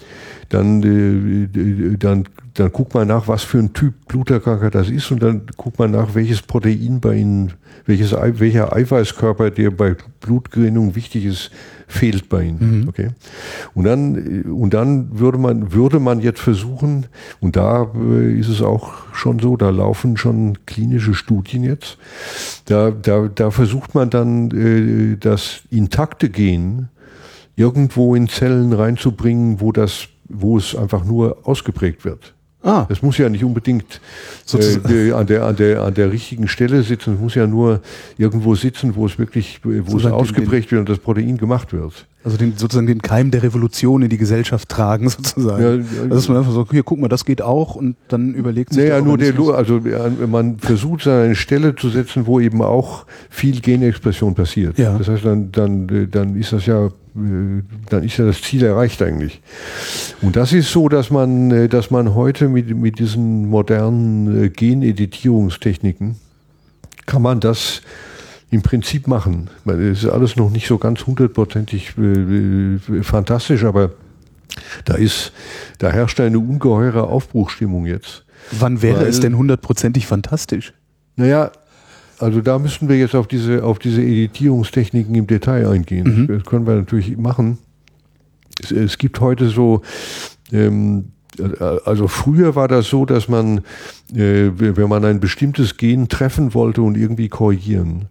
dann, äh, dann, dann guckt man nach, was für ein Typ Bluterkrankheit das ist und dann guckt man nach, welches Protein bei Ihnen, welches, welcher Eiweißkörper, der bei Blutgerinnung wichtig ist, fehlt bei ihnen. Mhm. Okay. Und dann, und dann würde man, würde man jetzt versuchen, und da äh, ist es auch schon so, da laufen schon klinische Studien jetzt, da, da, da versucht man dann äh, das intakte Gen irgendwo in Zellen reinzubringen, wo das, wo es einfach nur ausgeprägt wird. Ah. Es muss ja nicht unbedingt äh, an, der, an, der, an der richtigen Stelle sitzen. Es muss ja nur irgendwo sitzen, wo es wirklich, wo so es ausgeprägt wird und das Protein gemacht wird. Also den, sozusagen den Keim der Revolution in die Gesellschaft tragen, *laughs* sozusagen. Ja, also dass man einfach so, hier, guck mal, das geht auch und dann überlegt sich Naja, nur der, also man versucht an eine Stelle zu setzen, wo eben auch viel Genexpression passiert. Ja. Das heißt, dann, dann, dann ist das ja, dann ist ja das Ziel erreicht eigentlich. Und das ist so, dass man, dass man heute mit, mit diesen modernen äh, Geneditierungstechniken kann man das im Prinzip machen. Es ist alles noch nicht so ganz hundertprozentig äh, fantastisch, aber da ist, da herrscht eine ungeheure Aufbruchstimmung jetzt. Wann wäre Weil, es denn hundertprozentig fantastisch? Naja, also da müssen wir jetzt auf diese, auf diese Editierungstechniken im Detail eingehen. Mhm. Das können wir natürlich machen. Es, es gibt heute so ähm, also früher war das so, dass man, äh, wenn man ein bestimmtes Gen treffen wollte und irgendwie korrigieren,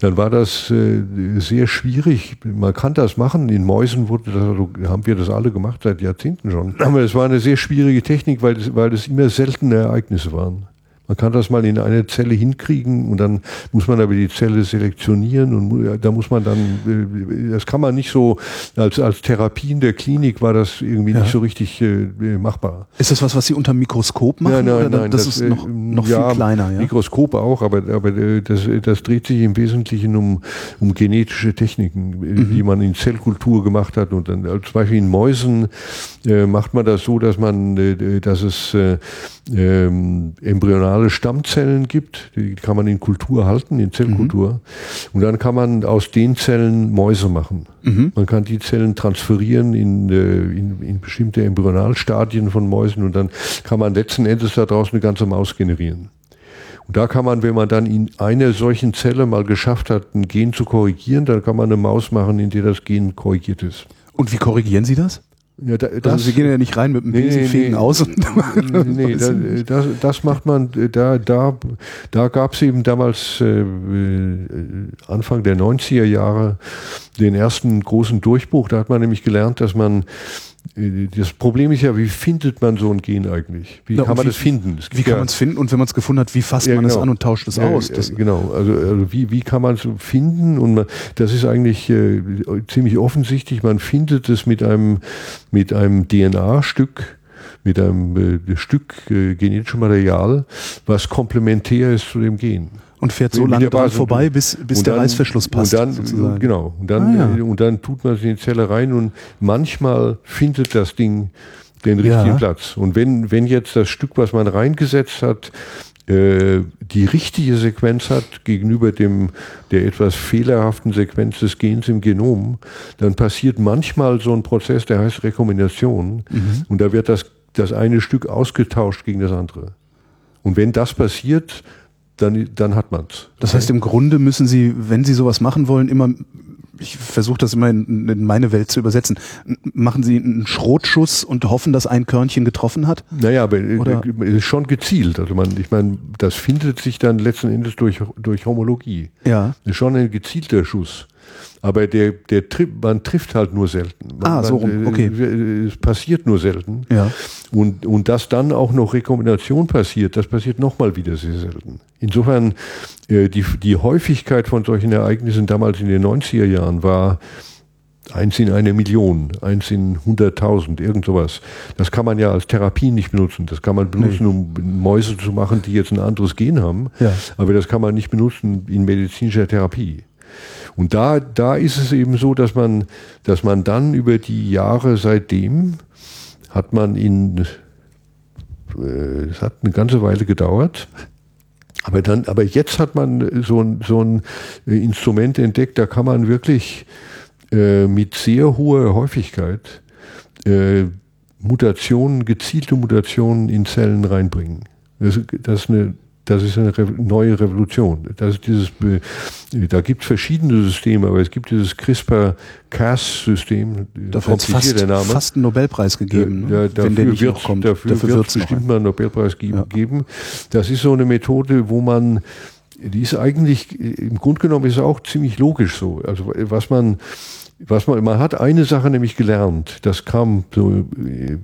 dann war das äh, sehr schwierig. Man kann das machen. In Mäusen wurde das, also haben wir das alle gemacht seit Jahrzehnten schon. Aber es war eine sehr schwierige Technik, weil es, weil es immer seltene Ereignisse waren. Man kann das mal in eine Zelle hinkriegen und dann muss man aber die Zelle selektionieren und da muss man dann, äh, das kann man nicht so, als, als Therapie in der Klinik war das irgendwie ja. nicht so richtig äh, machbar. Ist das was, was Sie unter Mikroskop machen? Nein, nein, nein. Das, das ist noch, äh, noch ja, viel kleiner, ja? Mikroskop auch, aber, aber äh, das, das dreht sich im Wesentlichen um, um genetische Techniken, mhm. die man in Zellkultur gemacht hat und dann, zum Beispiel in Mäusen äh, macht man das so, dass man, äh, dass es äh, ähm, embryonale Stammzellen gibt, die kann man in Kultur halten, in Zellkultur. Mhm. Und dann kann man aus den Zellen Mäuse machen. Mhm. Man kann die Zellen transferieren in, äh, in, in, bestimmte Embryonalstadien von Mäusen und dann kann man letzten Endes daraus eine ganze Maus generieren. Und da kann man, wenn man dann in einer solchen Zelle mal geschafft hat, ein Gen zu korrigieren, dann kann man eine Maus machen, in der das Gen korrigiert ist. Und wie korrigieren Sie das? Ja, da, das, also Sie gehen ja nicht rein mit dem Besenfegen nee, aus. Und nee, da, das, das macht man, da, da, da gab es eben damals äh, Anfang der 90er Jahre den ersten großen Durchbruch. Da hat man nämlich gelernt, dass man das Problem ist ja, wie findet man so ein Gen eigentlich? Wie Na, kann man wie, das finden? Wie kann ja, man es finden? Und wenn man es gefunden hat, wie fasst ja, man es genau. an und tauscht es ja, aus? Das genau, also, also, wie, wie kann man es finden? Und man, das ist eigentlich äh, ziemlich offensichtlich. Man findet es mit einem, mit einem DNA-Stück, mit einem äh, Stück äh, genetischem Material, was komplementär ist zu dem Gen und fährt so lange dran vorbei, bis, bis der dann, Reißverschluss passt. Und dann, sozusagen. genau, und dann, ah, ja. und dann tut man sich in die Zelle rein und manchmal findet das Ding den richtigen ja. Platz. Und wenn, wenn jetzt das Stück, was man reingesetzt hat, äh, die richtige Sequenz hat gegenüber dem, der etwas fehlerhaften Sequenz des Gens im Genom, dann passiert manchmal so ein Prozess, der heißt Rekombination. Mhm. Und da wird das, das eine Stück ausgetauscht gegen das andere. Und wenn das passiert, dann, dann hat man's. Das heißt, im Grunde müssen Sie, wenn Sie sowas machen wollen, immer, ich versuche das immer in, in, meine Welt zu übersetzen, machen Sie einen Schrotschuss und hoffen, dass ein Körnchen getroffen hat? Naja, aber äh, Oder? schon gezielt. Also man, ich meine, das findet sich dann letzten Endes durch, durch Homologie. Ja. Ist schon ein gezielter Schuss. Aber der, der man trifft halt nur selten. Man, ah, so rum, okay. Es passiert nur selten. Ja. Und, und dass dann auch noch Rekombination passiert, das passiert nochmal wieder sehr selten. Insofern, äh, die, die Häufigkeit von solchen Ereignissen damals in den 90er Jahren war eins in eine Million, eins in 100.000, irgend sowas. Das kann man ja als Therapie nicht benutzen. Das kann man benutzen, nee. um Mäuse zu machen, die jetzt ein anderes Gen haben. Ja. Aber das kann man nicht benutzen in medizinischer Therapie. Und da, da ist es eben so, dass man, dass man dann über die Jahre seitdem hat man in, äh, es hat eine ganze Weile gedauert, aber dann, aber jetzt hat man so ein, so ein Instrument entdeckt, da kann man wirklich äh, mit sehr hoher Häufigkeit äh, Mutationen, gezielte Mutationen in Zellen reinbringen. Das, das ist eine das ist eine neue Revolution. Das ist dieses, da gibt es verschiedene Systeme, aber es gibt dieses CRISPR-Cas-System. Dafür hat fast, fast einen Nobelpreis gegeben, ja, dafür wenn der nicht wird, kommt. Dafür, dafür wird es bestimmt mal einen Nobelpreis geben, ja. Das ist so eine Methode, wo man, die ist eigentlich, im Grunde genommen ist es auch ziemlich logisch so. Also was man, was man, man hat eine Sache nämlich gelernt, das kam so äh,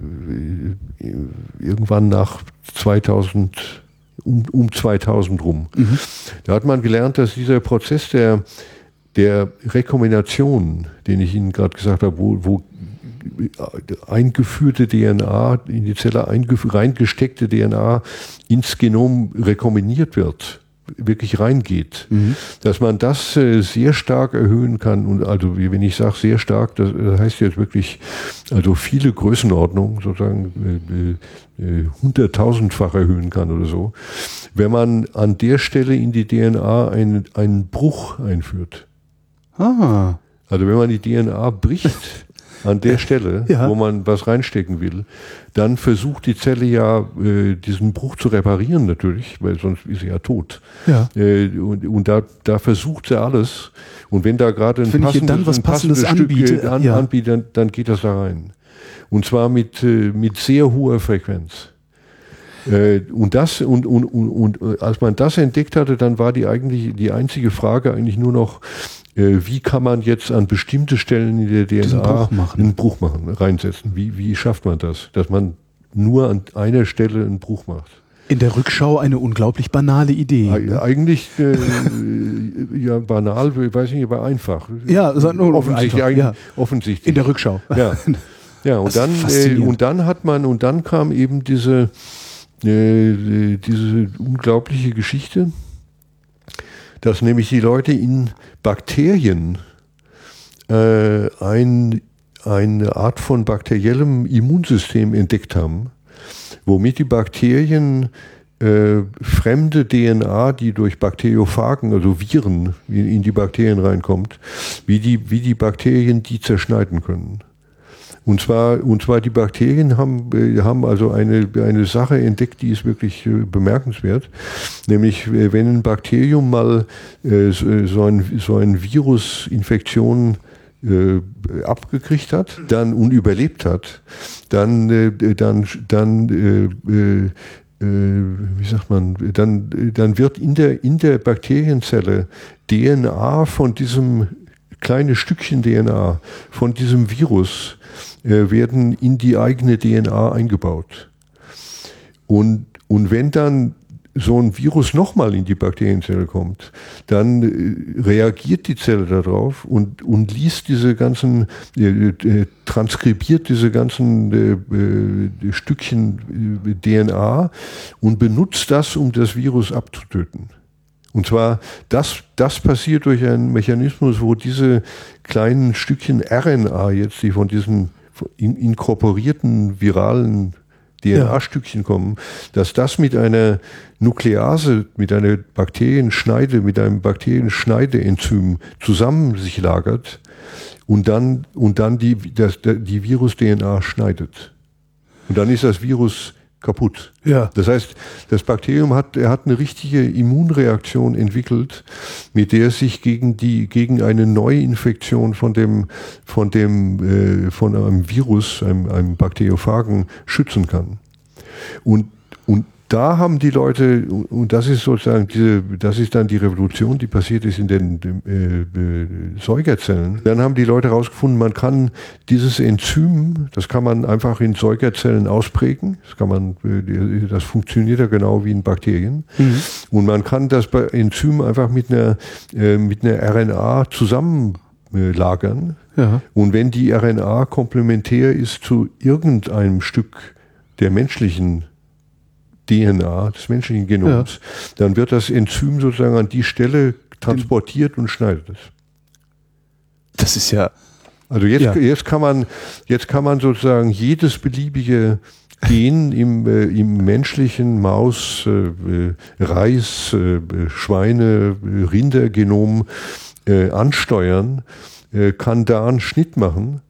irgendwann nach 2000 um, um 2000 rum. Mhm. Da hat man gelernt, dass dieser Prozess der, der Rekombination, den ich Ihnen gerade gesagt habe, wo, wo eingeführte DNA, in die Zelle reingesteckte DNA ins Genom rekombiniert wird, wirklich reingeht, mhm. dass man das äh, sehr stark erhöhen kann. Und also, wenn ich sage sehr stark, das, das heißt jetzt wirklich, also viele Größenordnungen, sozusagen äh, äh, hunderttausendfach erhöhen kann oder so. wenn man an der Stelle in die DNA einen, einen Bruch einführt. Ah. Also wenn man die DNA bricht *laughs* an der Stelle, Ja. wo man was reinstecken will, dann versucht die Zelle ja äh, diesen Bruch zu reparieren natürlich, weil sonst ist sie ja tot. Ja. Äh, und und da, da versucht sie alles. Und wenn da gerade ein ihr dann was Passendes Stück, anbiete, äh, an, ja. anbiete, dann, dann geht das da rein. Und zwar mit, äh, mit sehr hoher Frequenz. Äh, und das und, und, und, und äh, als man das entdeckt hatte, dann war die eigentlich die einzige Frage eigentlich nur noch, wie kann man jetzt an bestimmte Stellen in der DNA Bruch machen. einen Bruch machen, reinsetzen? Wie, wie schafft man das, dass man nur an einer Stelle einen Bruch macht? In der Rückschau eine unglaublich banale Idee. Eig- Eigentlich äh, ja banal, ich weiß nicht, aber einfach. Ja, offensichtlich. eigentlich ja. offensichtlich. In der Rückschau. Ja, *laughs* ja und dann äh, und dann hat man und dann kam eben diese äh, diese unglaubliche Geschichte, dass nämlich die Leute in Bakterien äh, ein, eine Art von bakteriellem Immunsystem entdeckt haben, womit die Bakterien äh, fremde DNA, die durch Bakteriophagen, also Viren, in, in die Bakterien reinkommt, wie die, wie die Bakterien die zerschneiden können. Und zwar, und zwar die Bakterien haben, äh, haben also eine, eine Sache entdeckt, die ist wirklich äh, bemerkenswert. Nämlich, äh, wenn ein Bakterium mal so, ein, so ein Virusinfektion abgekriegt hat, dann und überlebt hat, dann, dann, dann wie sagt man, dann, dann wird in der, in der Bakterienzelle DNA von diesem kleine Stückchen DNA von diesem Virus äh, werden in die eigene DNA eingebaut. Und, und wenn dann so ein Virus nochmal in die Bakterienzelle kommt, dann äh, reagiert die Zelle darauf und, und liest diese ganzen, äh, äh, transkribiert diese ganzen äh, äh, Stückchen DNA und benutzt das, um das Virus abzutöten. Und zwar, das, das passiert durch einen Mechanismus, wo diese kleinen Stückchen RNA jetzt, die von diesen in, inkorporierten viralen DNA-Stückchen kommen, dass das mit einer Nuklease, mit einer Bakterienschneide, mit einem Bakterienschneideenzym zusammen sich lagert und dann, und dann die, die Virus-DNA schneidet. Und dann ist das Virus kaputt. Ja. Das heißt, das Bakterium hat, er hat eine richtige Immunreaktion entwickelt, mit der es sich gegen die, gegen eine Neuinfektion von dem, von dem, äh, von einem Virus, einem, einem Bakteriophagen schützen kann. Und, und da haben die Leute, und das ist sozusagen diese, das ist dann die Revolution, die passiert ist in den äh, äh, Säugerzellen. Dann haben die Leute herausgefunden, man kann dieses Enzym, das kann man einfach in Säugerzellen ausprägen. Das kann man, äh, das funktioniert ja genau wie in Bakterien. Und man kann das Enzym einfach mit einer, äh, mit einer RNA zusammen äh. Ja. Und wenn die RNA komplementär ist zu irgendeinem Stück der menschlichen DNA, des menschlichen Genoms, dann wird das Enzym sozusagen an die Stelle transportiert und schneidet es. Das ist ja. Also jetzt, Ja. jetzt kann man, jetzt kann man sozusagen jedes beliebige Gen im, äh, im menschlichen Maus, äh, äh, Reis, äh, Schweine, äh, Rindergenom äh, ansteuern, äh, kann da einen Schnitt machen.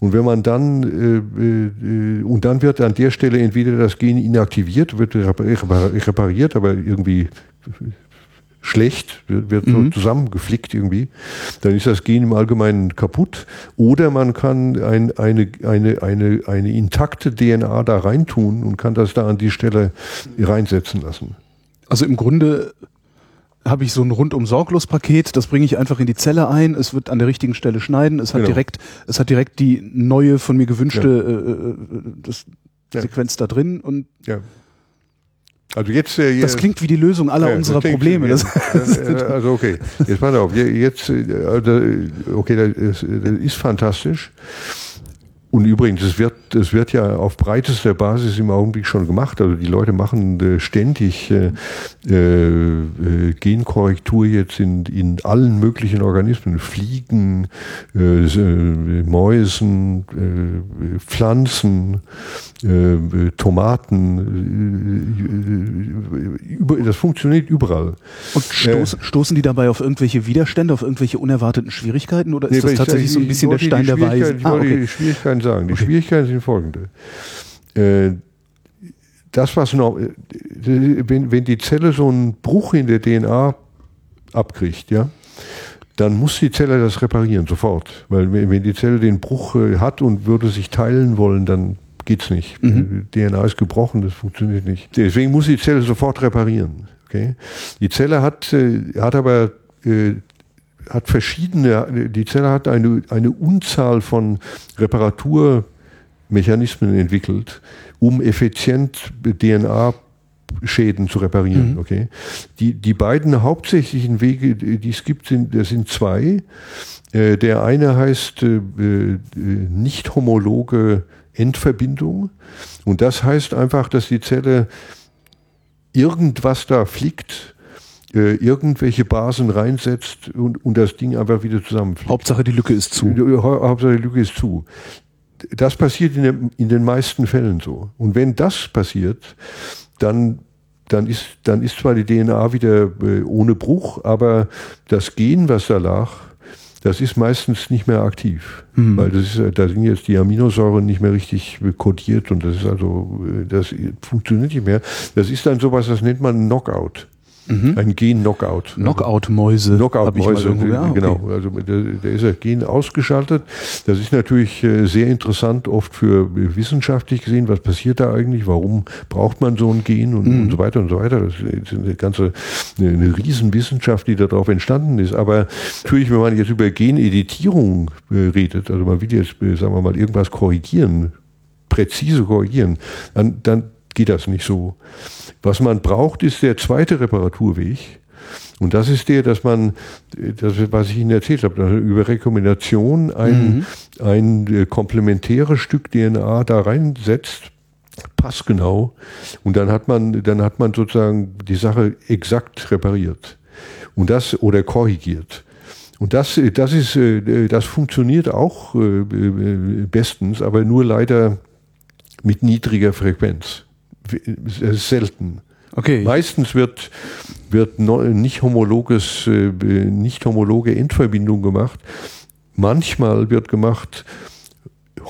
Und wenn man dann, äh, äh, und dann wird an der Stelle entweder das Gen inaktiviert, wird repar- repariert, aber irgendwie schlecht, wird, wird so zusammengeflickt irgendwie, dann ist das Gen im Allgemeinen kaputt. Oder man kann ein, eine, eine, eine, eine intakte DNA da reintun und kann das da an die Stelle reinsetzen lassen. Also im Grunde habe ich so ein rundum sorglos Paket, das bringe ich einfach in die Zelle ein, es wird an der richtigen Stelle schneiden, es hat Genau. direkt, es hat direkt die neue von mir gewünschte äh, äh, das Ja. Sequenz da drin und Ja. Also jetzt, äh, das klingt wie die Lösung aller Ja, unserer Probleme. *laughs* ja, Das, äh, also okay, jetzt pass auf, je- jetzt, äh, also, okay, das ist, das ist fantastisch. Und übrigens, es wird, es wird ja auf breitester Basis im Augenblick schon gemacht. Also die Leute machen äh, ständig äh, äh, Genkorrektur jetzt in, in allen möglichen Organismen. Fliegen, äh, äh Mäusen, äh, Pflanzen, Tomaten. Das funktioniert überall. Und stoßen, stoßen die dabei auf irgendwelche Widerstände, auf irgendwelche unerwarteten Schwierigkeiten? Oder ist nee, das tatsächlich so ein bisschen der Stein der Weisen? Ah, okay. Die Schwierigkeiten sagen. Die okay. Schwierigkeiten sind folgende. Äh, das, was noch, äh, wenn, wenn die Zelle so einen Bruch in der DNA abkriegt, ja, dann muss die Zelle das reparieren, sofort. Weil wenn die Zelle den Bruch äh, hat und würde sich teilen wollen, dann geht's nicht. Mhm. DNA ist gebrochen, das funktioniert nicht. Deswegen muss die Zelle sofort reparieren. Okay? Die Zelle hat, hat aber hat verschiedene, die Zelle hat eine, eine Unzahl von Reparaturmechanismen entwickelt, um effizient DNA Schäden zu reparieren. Mhm. Okay? Die, die beiden hauptsächlichen Wege, die es gibt, sind, das sind zwei. Äh, der eine heißt äh, äh, nicht homologe Endverbindung. Und das heißt einfach, dass die Zelle irgendwas da fliegt, äh, irgendwelche Basen reinsetzt und, und das Ding einfach wieder zusammenfliegt. Hauptsache die Lücke ist zu. Hauptsache die Lücke ist zu. Das passiert in, der, in den meisten Fällen so. Und wenn das passiert, dann dann ist, dann ist zwar die DNA wieder äh, ohne Bruch, aber das Gen, was da lag, das ist meistens nicht mehr aktiv. Mhm. Weil das ist, da sind jetzt die Aminosäuren nicht mehr richtig kodiert und das ist also, äh, das funktioniert nicht mehr. Das ist dann sowas, das nennt man Knockout. Mhm. Ein Gen-Knockout. Knockout-Mäuse. Knockout-Mäuse, ja, okay. genau. Also der, der ist ja Gen ausgeschaltet. Das ist natürlich äh, sehr interessant, oft für wissenschaftlich gesehen, was passiert da eigentlich, warum braucht man so ein Gen und, mhm. und so weiter und so weiter. Das ist eine ganze, eine, eine Riesenwissenschaft, die darauf entstanden ist. Aber natürlich, wenn man jetzt über Geneditierung äh, redet, also man will jetzt, äh, sagen wir mal, irgendwas korrigieren, präzise korrigieren, dann, dann geht das nicht so. Was man braucht, ist der zweite Reparaturweg. Und das ist der, dass man, das, was ich Ihnen erzählt habe, über Rekombination ein, mhm. ein äh, komplementäres Stück DNA da reinsetzt, passgenau. Und dann hat man, dann hat man sozusagen die Sache exakt repariert. Und das, oder korrigiert. Und das, das ist, äh, das funktioniert auch äh, bestens, aber nur leider mit niedriger Frequenz selten. Okay. Meistens wird, wird nicht homologes, äh, nicht homologe Endverbindung gemacht. Manchmal wird gemacht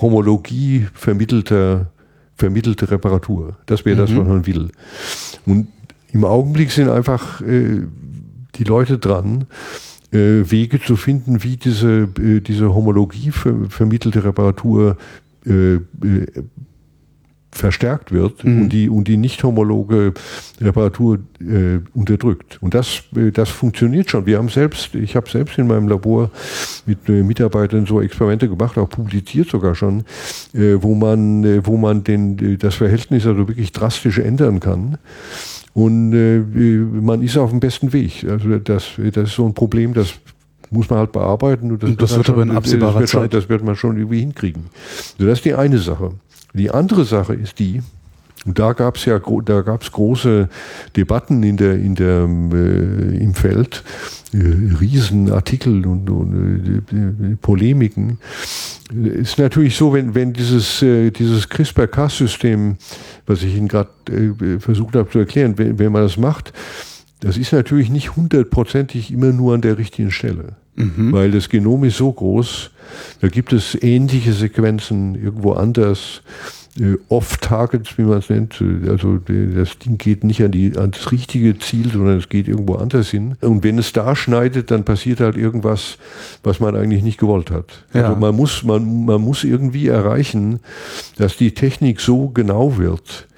Homologie vermittelter, vermittelte Reparatur. Das wäre mhm. das, was man will. Und im Augenblick sind einfach äh, die Leute dran, äh, Wege zu finden, wie diese, äh, diese Homologie ver vermittelte Reparatur äh, äh, verstärkt wird mhm. und die und die nicht homologe Reparatur äh, unterdrückt. Und das äh, das funktioniert schon. Wir haben selbst, ich habe selbst in meinem Labor mit äh, Mitarbeitern so Experimente gemacht, auch publiziert sogar schon, äh, wo man äh, wo man den äh, das Verhältnis also wirklich drastisch ändern kann. Und man ist auf dem besten Weg. Also das, das ist so ein Problem, das muss man halt bearbeiten. Und das, und das wird, wird aber in absehbarer das Zeit. Schon, das wird man schon irgendwie hinkriegen. Also das ist die eine Sache. Die andere Sache ist die, und da gab es ja da gab's große Debatten in der, in der, äh, im Feld, äh, Riesenartikel und, und äh, Polemiken. Ist natürlich so, wenn, wenn dieses, äh, dieses CRISPR-Cas-System, was ich Ihnen gerade äh, versucht habe zu erklären, wenn, wenn man das macht, das ist natürlich nicht hundertprozentig immer nur an der richtigen Stelle. Mhm. Weil das Genom ist so groß, da gibt es ähnliche Sequenzen irgendwo anders, äh, Off-Targets, wie man es nennt. Also das Ding geht nicht an, die, an das richtige Ziel, sondern es geht irgendwo anders hin. Und wenn es da schneidet, dann passiert halt irgendwas, was man eigentlich nicht gewollt hat. Ja. Also man muss, man, man muss irgendwie erreichen, dass die Technik so genau wird,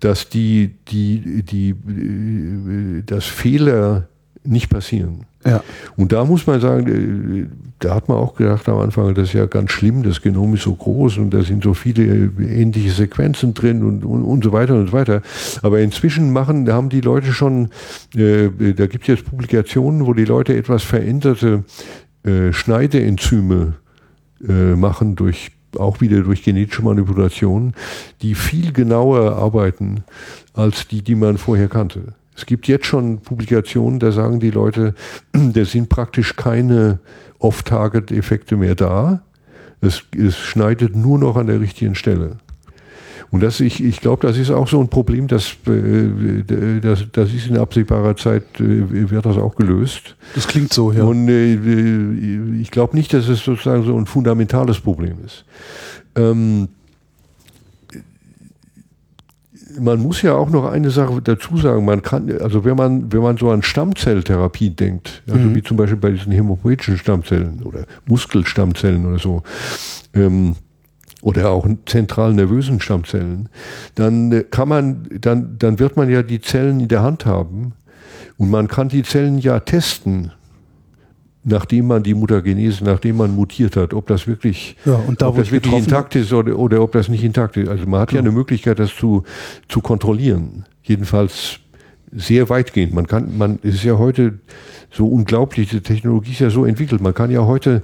dass die, die, die, äh, dass Fehler nicht passieren. Ja. Und da muss man sagen, äh, da hat man auch gedacht am Anfang, das ist ja ganz schlimm, das Genom ist so groß und da sind so viele ähnliche Sequenzen drin und, und, und so weiter und so weiter. Aber inzwischen machen, da haben die Leute schon, äh, da gibt es jetzt Publikationen, wo die Leute etwas veränderte äh, Schneideenzyme äh, machen durch auch wieder durch genetische Manipulation, die viel genauer arbeiten als die, die man vorher kannte. Es gibt jetzt schon Publikationen, da sagen die Leute, *clears throat* da sind praktisch keine Off-Target-Effekte mehr da. Es, es schneidet nur noch an der richtigen Stelle. Und das, ich, ich glaube, das ist auch so ein Problem, das, äh, das, das ist in absehbarer Zeit, äh, wird das auch gelöst. Das klingt so, ja. Und äh, ich glaube nicht, dass es sozusagen so ein fundamentales Problem ist. Ähm, man muss ja auch noch eine Sache dazu sagen, man kann, also wenn man, wenn man so an Stammzelltherapie denkt, also mhm. wie zum Beispiel bei diesen hämopoetischen Stammzellen oder Muskelstammzellen oder so, ähm, oder auch zentralen nervösen Stammzellen, dann äh, kann man, dann, dann wird man ja die Zellen in der Hand haben und man kann die Zellen ja testen, nachdem man die Mutagenese, nachdem man mutiert hat, ob das wirklich, ja, da, ob das wirklich intakt ist oder, oder ob das nicht intakt ist. Also man hat ja, ja genau. eine Möglichkeit, das zu, zu kontrollieren. Jedenfalls sehr weitgehend. Man kann, man, es ist ja heute so unglaublich, die Technologie ist ja so entwickelt. Man kann ja heute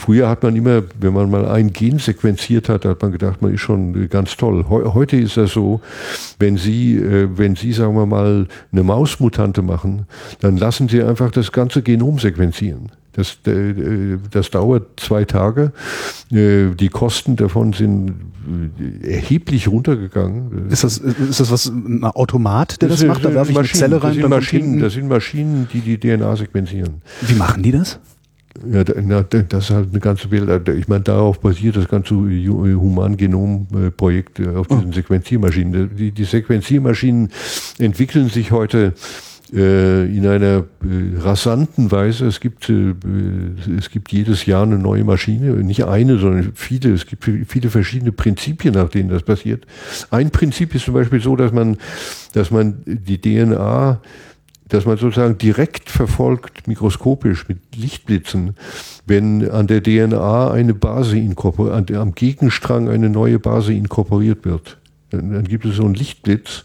Früher hat man immer, wenn man mal ein Gen sequenziert hat, hat man gedacht, man ist schon ganz toll. Heute ist das so, wenn Sie, äh, wenn Sie, sagen wir mal, eine Mausmutante machen, dann lassen Sie einfach das ganze Genom sequenzieren. Das, äh, das dauert zwei Tage. Äh, die Kosten davon sind erheblich runtergegangen. Ist das, ist das was, ein Automat, der das, das macht? Da werfe ich eine Zelle rein? Das sind, Maschinen, das sind Maschinen, die die DNA sequenzieren. Wie machen die das? Ja, das ist halt eine ganze Welt. Ich meine, darauf basiert das ganze Humangenom-Projekt äh, auf diesen oh. Sequenziermaschinen. Die, die Sequenziermaschinen entwickeln sich heute äh, in einer äh, rasanten Weise. Es gibt, äh, es gibt jedes Jahr eine neue Maschine, nicht eine, sondern viele. Es gibt viele verschiedene Prinzipien, nach denen das passiert. Ein Prinzip ist zum Beispiel so, dass man, dass man die DNA dass man sozusagen direkt verfolgt, mikroskopisch mit Lichtblitzen, wenn an der DNA eine Base inkorporiert, am Gegenstrang eine neue Base inkorporiert wird. Dann, gibt es so einen Lichtblitz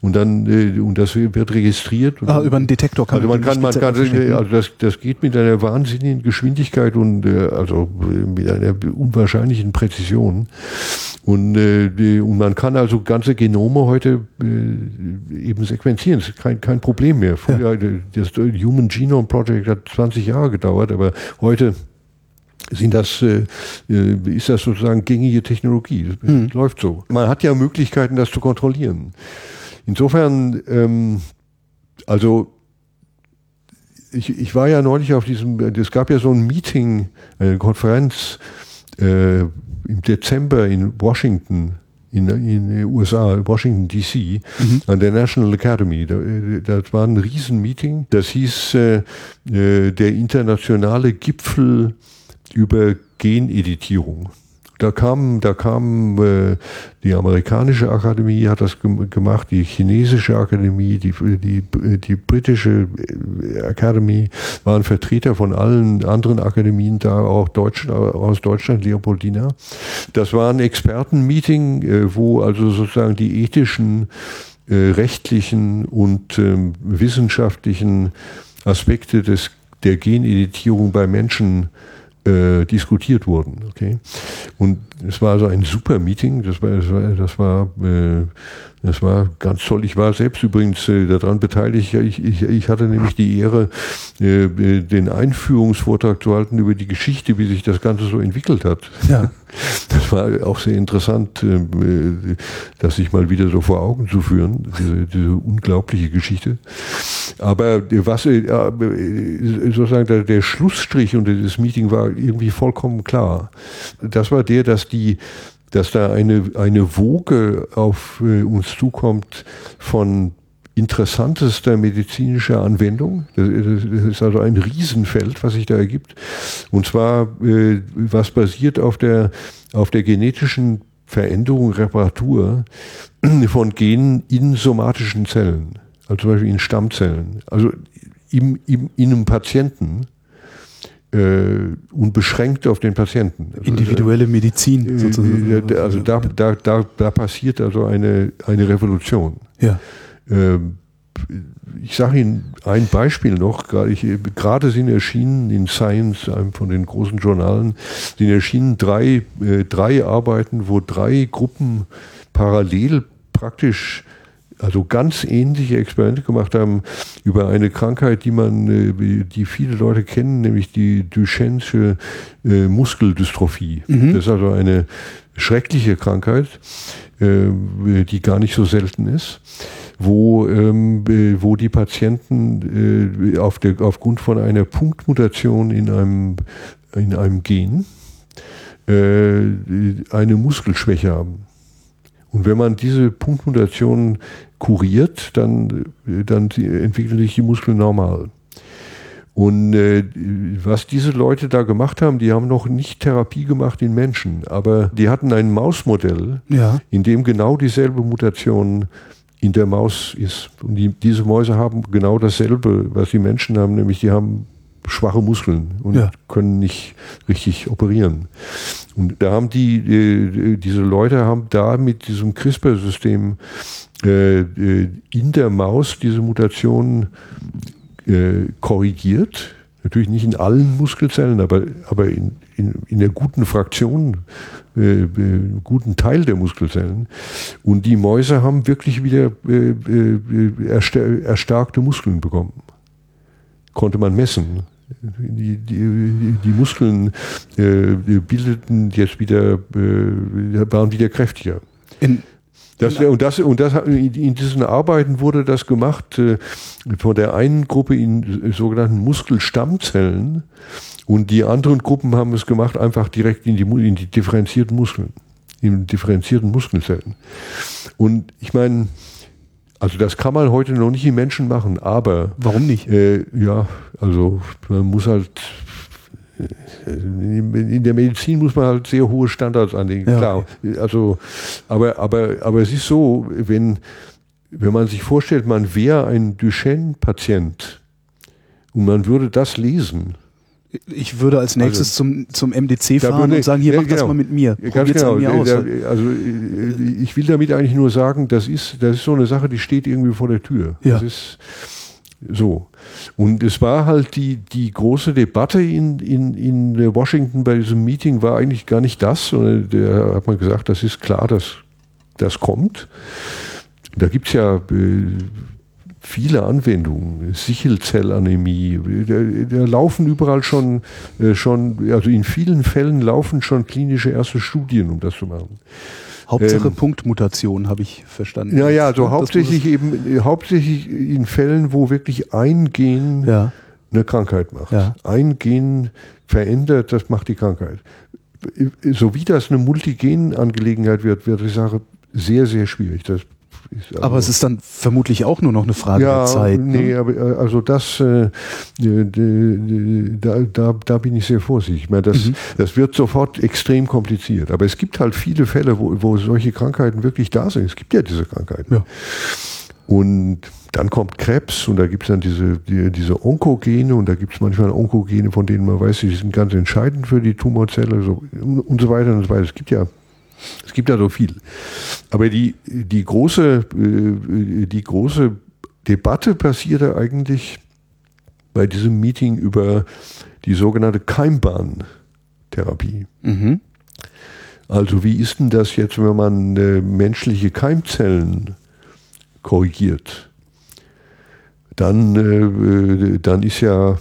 und dann äh, und das wird registriert. ah, über einen Detektor kann also man kann man kann also das das geht mit einer wahnsinnigen Geschwindigkeit und äh, also mit einer unwahrscheinlichen Präzision und äh, und man kann also ganze Genome heute äh, eben sequenzieren. Das ist kein kein Problem mehr. Früher ja. das Human Genome Project hat 20 Jahre gedauert, aber heute sind das, äh, äh, ist das sozusagen gängige Technologie. Das mhm. läuft so. Man hat ja Möglichkeiten, das zu kontrollieren. Insofern, ähm, also ich, ich war ja neulich auf diesem, es gab ja so ein Meeting, eine Konferenz äh, im Dezember in Washington, in, in den USA, Washington DC, mhm. an der National Academy. Da, das war ein Riesenmeeting. Das hieß äh, äh der internationale Gipfel über Geneditierung. Da kam, da kam äh, die amerikanische Akademie hat das gemacht, die chinesische Akademie, die, die, die britische äh, Akademie waren Vertreter von allen anderen Akademien da, auch Deutschen, aus Deutschland, Leopoldina. Das war ein Expertenmeeting, äh, wo also sozusagen die ethischen, äh, rechtlichen und ähm, wissenschaftlichen Aspekte des, der Geneditierung bei Menschen äh, diskutiert wurden. Okay? Und es war so ein super Meeting, das war, das war, das war, äh, das war ganz toll. Ich war selbst übrigens äh, daran beteiligt. Ich, ich, ich hatte nämlich die Ehre, äh, den Einführungsvortrag zu halten über die Geschichte, wie sich das Ganze so entwickelt hat. Ja. *laughs* Das war auch sehr interessant, äh, das sich mal wieder so vor Augen zu führen, diese, diese unglaubliche Geschichte. Aber was äh, sozusagen der, der Schlussstrich unter dieses Meeting war irgendwie vollkommen klar. Das war der, dass die dass da eine, eine Woge auf äh, uns zukommt von interessantester medizinischer Anwendung. Das, ist also ein Riesenfeld, was sich da ergibt. Und zwar, äh, was basiert auf der, auf der genetischen Veränderung, Reparatur von Genen in somatischen Zellen. Also zum Beispiel in Stammzellen. Also im, im, in einem Patienten äh, unbeschränkt auf den Patienten. Also, Individuelle Medizin äh, sozusagen. Äh, also da, da, da, da passiert also eine, eine Revolution. Ja. Ähm, ich sage Ihnen ein Beispiel noch, gerade sind erschienen in Science, einem von den großen Journalen, sind erschienen drei, äh, drei Arbeiten, wo drei Gruppen parallel praktisch also ganz ähnliche Experimente gemacht haben über eine Krankheit, die man, äh, die viele Leute kennen, nämlich die Duchenne'sche äh, Muskeldystrophie. Mhm. Das ist also eine schreckliche Krankheit, äh, die gar nicht so selten ist, wo, ähm, wo die Patienten auf der, aufgrund von einer Punktmutation in einem, in einem Gen eine Muskelschwäche haben. Und wenn man diese Punktmutationen kuriert, dann, dann entwickeln sich die Muskeln normal. Und äh, was diese Leute da gemacht haben, die haben noch nicht Therapie gemacht in Menschen, aber die hatten ein Mausmodell, ja. in dem genau dieselbe Mutation in der Maus ist. Und die, diese Mäuse haben genau dasselbe, was die Menschen haben, nämlich die haben schwache Muskeln und ja. können nicht richtig operieren. Und da haben die, äh, diese Leute haben da mit diesem CRISPR-System äh, äh, in der Maus diese Mutation äh, korrigiert. Natürlich nicht in allen Muskelzellen, aber, aber in, in, in der guten Fraktion, äh, äh, guten Teil der Muskelzellen. Und die Mäuse haben wirklich wieder äh, erstarkte Muskeln bekommen. Konnte man messen. Die, die, die Muskeln äh, bildeten jetzt wieder, äh, waren wieder kräftiger. In, das, und das, und das, in diesen Arbeiten wurde das gemacht äh, von der einen Gruppe in sogenannten Muskelstammzellen und die anderen Gruppen haben es gemacht einfach direkt in die, in die differenzierten Muskeln, in differenzierten Muskelzellen. Und ich meine, also das kann man heute noch nicht in Menschen machen, aber warum nicht? Äh, ja, also man muss halt in der Medizin muss man halt sehr hohe Standards anlegen. Ja. Klar, also, aber, aber, aber es ist so, wenn, wenn man sich vorstellt, man wäre ein Duchenne-Patient und man würde das lesen, ich würde als nächstes also, zum, zum MDC fahren würde, und sagen, hier, mach genau, das mal mit mir. Ganz genau. Mir aus. also ich will damit eigentlich nur sagen, das ist, das ist so eine Sache, die steht irgendwie vor der Tür. Ja. Das ist so. Und es war halt die, die große Debatte in, in, in Washington bei diesem Meeting war eigentlich gar nicht das, sondern da hat man gesagt, das ist klar, dass das kommt. Da gibt es ja äh, viele Anwendungen, Sichelzellanämie, da, laufen überall schon, äh, schon, also in vielen Fällen laufen schon klinische erste Studien, um das zu machen. Hauptsache ähm, Punktmutation, habe ich verstanden. Ja, ja, also hauptsächlich eben, äh, hauptsächlich in Fällen, wo wirklich ein Gen ja. eine Krankheit macht. Ja. Ein Gen verändert, das macht die Krankheit. So wie das eine Multigen-Angelegenheit wird, wird die Sache sehr, sehr schwierig. Das also aber es ist dann vermutlich auch nur noch eine Frage ja, der Zeit. Ne? Nee, aber äh, also das, äh, da, da, da bin ich sehr vorsichtig. Ich meine, das, mhm. das wird sofort extrem kompliziert. Aber es gibt halt viele Fälle, wo, wo solche Krankheiten wirklich da sind. Es gibt ja diese Krankheiten. Ja. Und dann kommt Krebs und da gibt es dann diese, die, diese Onkogene und da gibt es manchmal Onkogene, von denen man weiß, die sind ganz entscheidend für die Tumorzelle so, und so weiter und so weiter. Es gibt ja es gibt ja so viel. Aber die, die, große, äh, die große Debatte passierte eigentlich bei diesem Meeting über die sogenannte Keimbahntherapie. Mhm. Also wie ist denn das jetzt, wenn man äh, menschliche Keimzellen korrigiert? Dann, äh, dann ist ja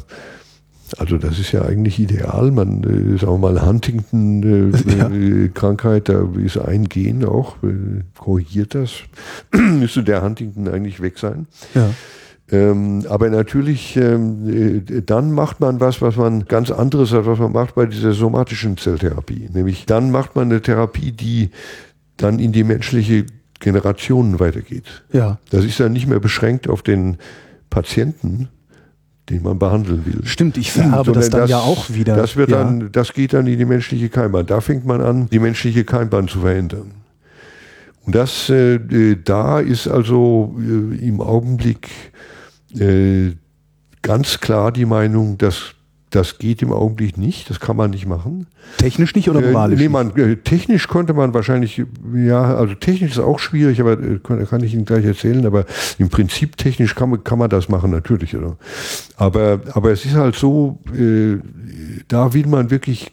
also das ist ja eigentlich ideal. Man, äh, sagen wir mal, Huntington-Krankheit, *laughs* äh, ja. da ist ein Gen auch, äh, korrigiert das. *clears throat* Müsste der Huntington eigentlich weg sein. Ja. Ähm, aber natürlich, ähm, äh, dann macht man was, was man ganz anderes hat, was man macht bei dieser somatischen Zelltherapie. Nämlich dann macht man eine Therapie, die dann in die menschliche Generationen weitergeht. Ja. Das ist dann nicht mehr beschränkt auf den Patienten, den man behandeln will. Stimmt, ich vererbe das dann das, ja auch wieder. Das, wird ja. dann, das geht dann in die menschliche Keimbahn. Da fängt man an, die menschliche Keimbahn zu verändern. Und das, äh, da ist also äh, im Augenblick äh, ganz klar die Meinung, dass Das geht im Augenblick nicht, das kann man nicht machen. Technisch nicht oder moralisch? Äh, nee, man, äh, technisch könnte man wahrscheinlich, ja, also technisch ist auch schwierig, aber äh, kann, kann ich Ihnen gleich erzählen, aber im Prinzip technisch kann man, kann man das machen, natürlich. Oder? Aber, aber es ist halt so, äh, da will man wirklich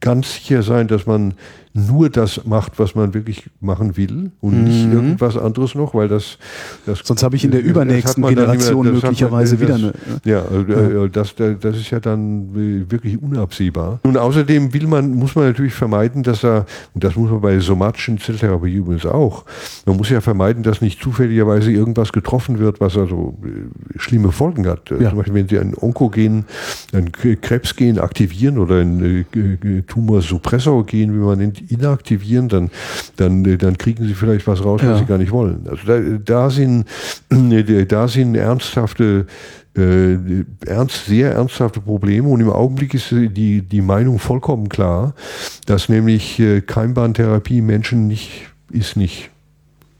ganz sicher sein, dass man nur das macht, was man wirklich machen will und mhm. nicht irgendwas anderes noch, weil das, das sonst habe ich in der übernächsten Generation immer, möglicherweise man, wieder eine. Ja, ja. Das, das ist ja dann wirklich unabsehbar. Und außerdem will man, muss man natürlich vermeiden, dass er, und das muss man bei somatischen Zelltherapie übrigens auch, man muss ja vermeiden, dass nicht zufälligerweise irgendwas getroffen wird, was also äh, schlimme Folgen hat. Ja. Zum Beispiel, wenn Sie ein Onkogen, ein Krebsgen aktivieren oder ein äh, Tumorsuppressorgen, wie man nennt, inaktivieren, dann, dann, dann kriegen sie vielleicht was raus, was sie gar nicht wollen. Also da, da sind, *clears throat* da sind ernsthafte äh, ernst, sehr ernsthafte Probleme und im Augenblick ist die, die Meinung vollkommen klar, dass nämlich äh, Keimbahntherapie Menschen nicht, ist nicht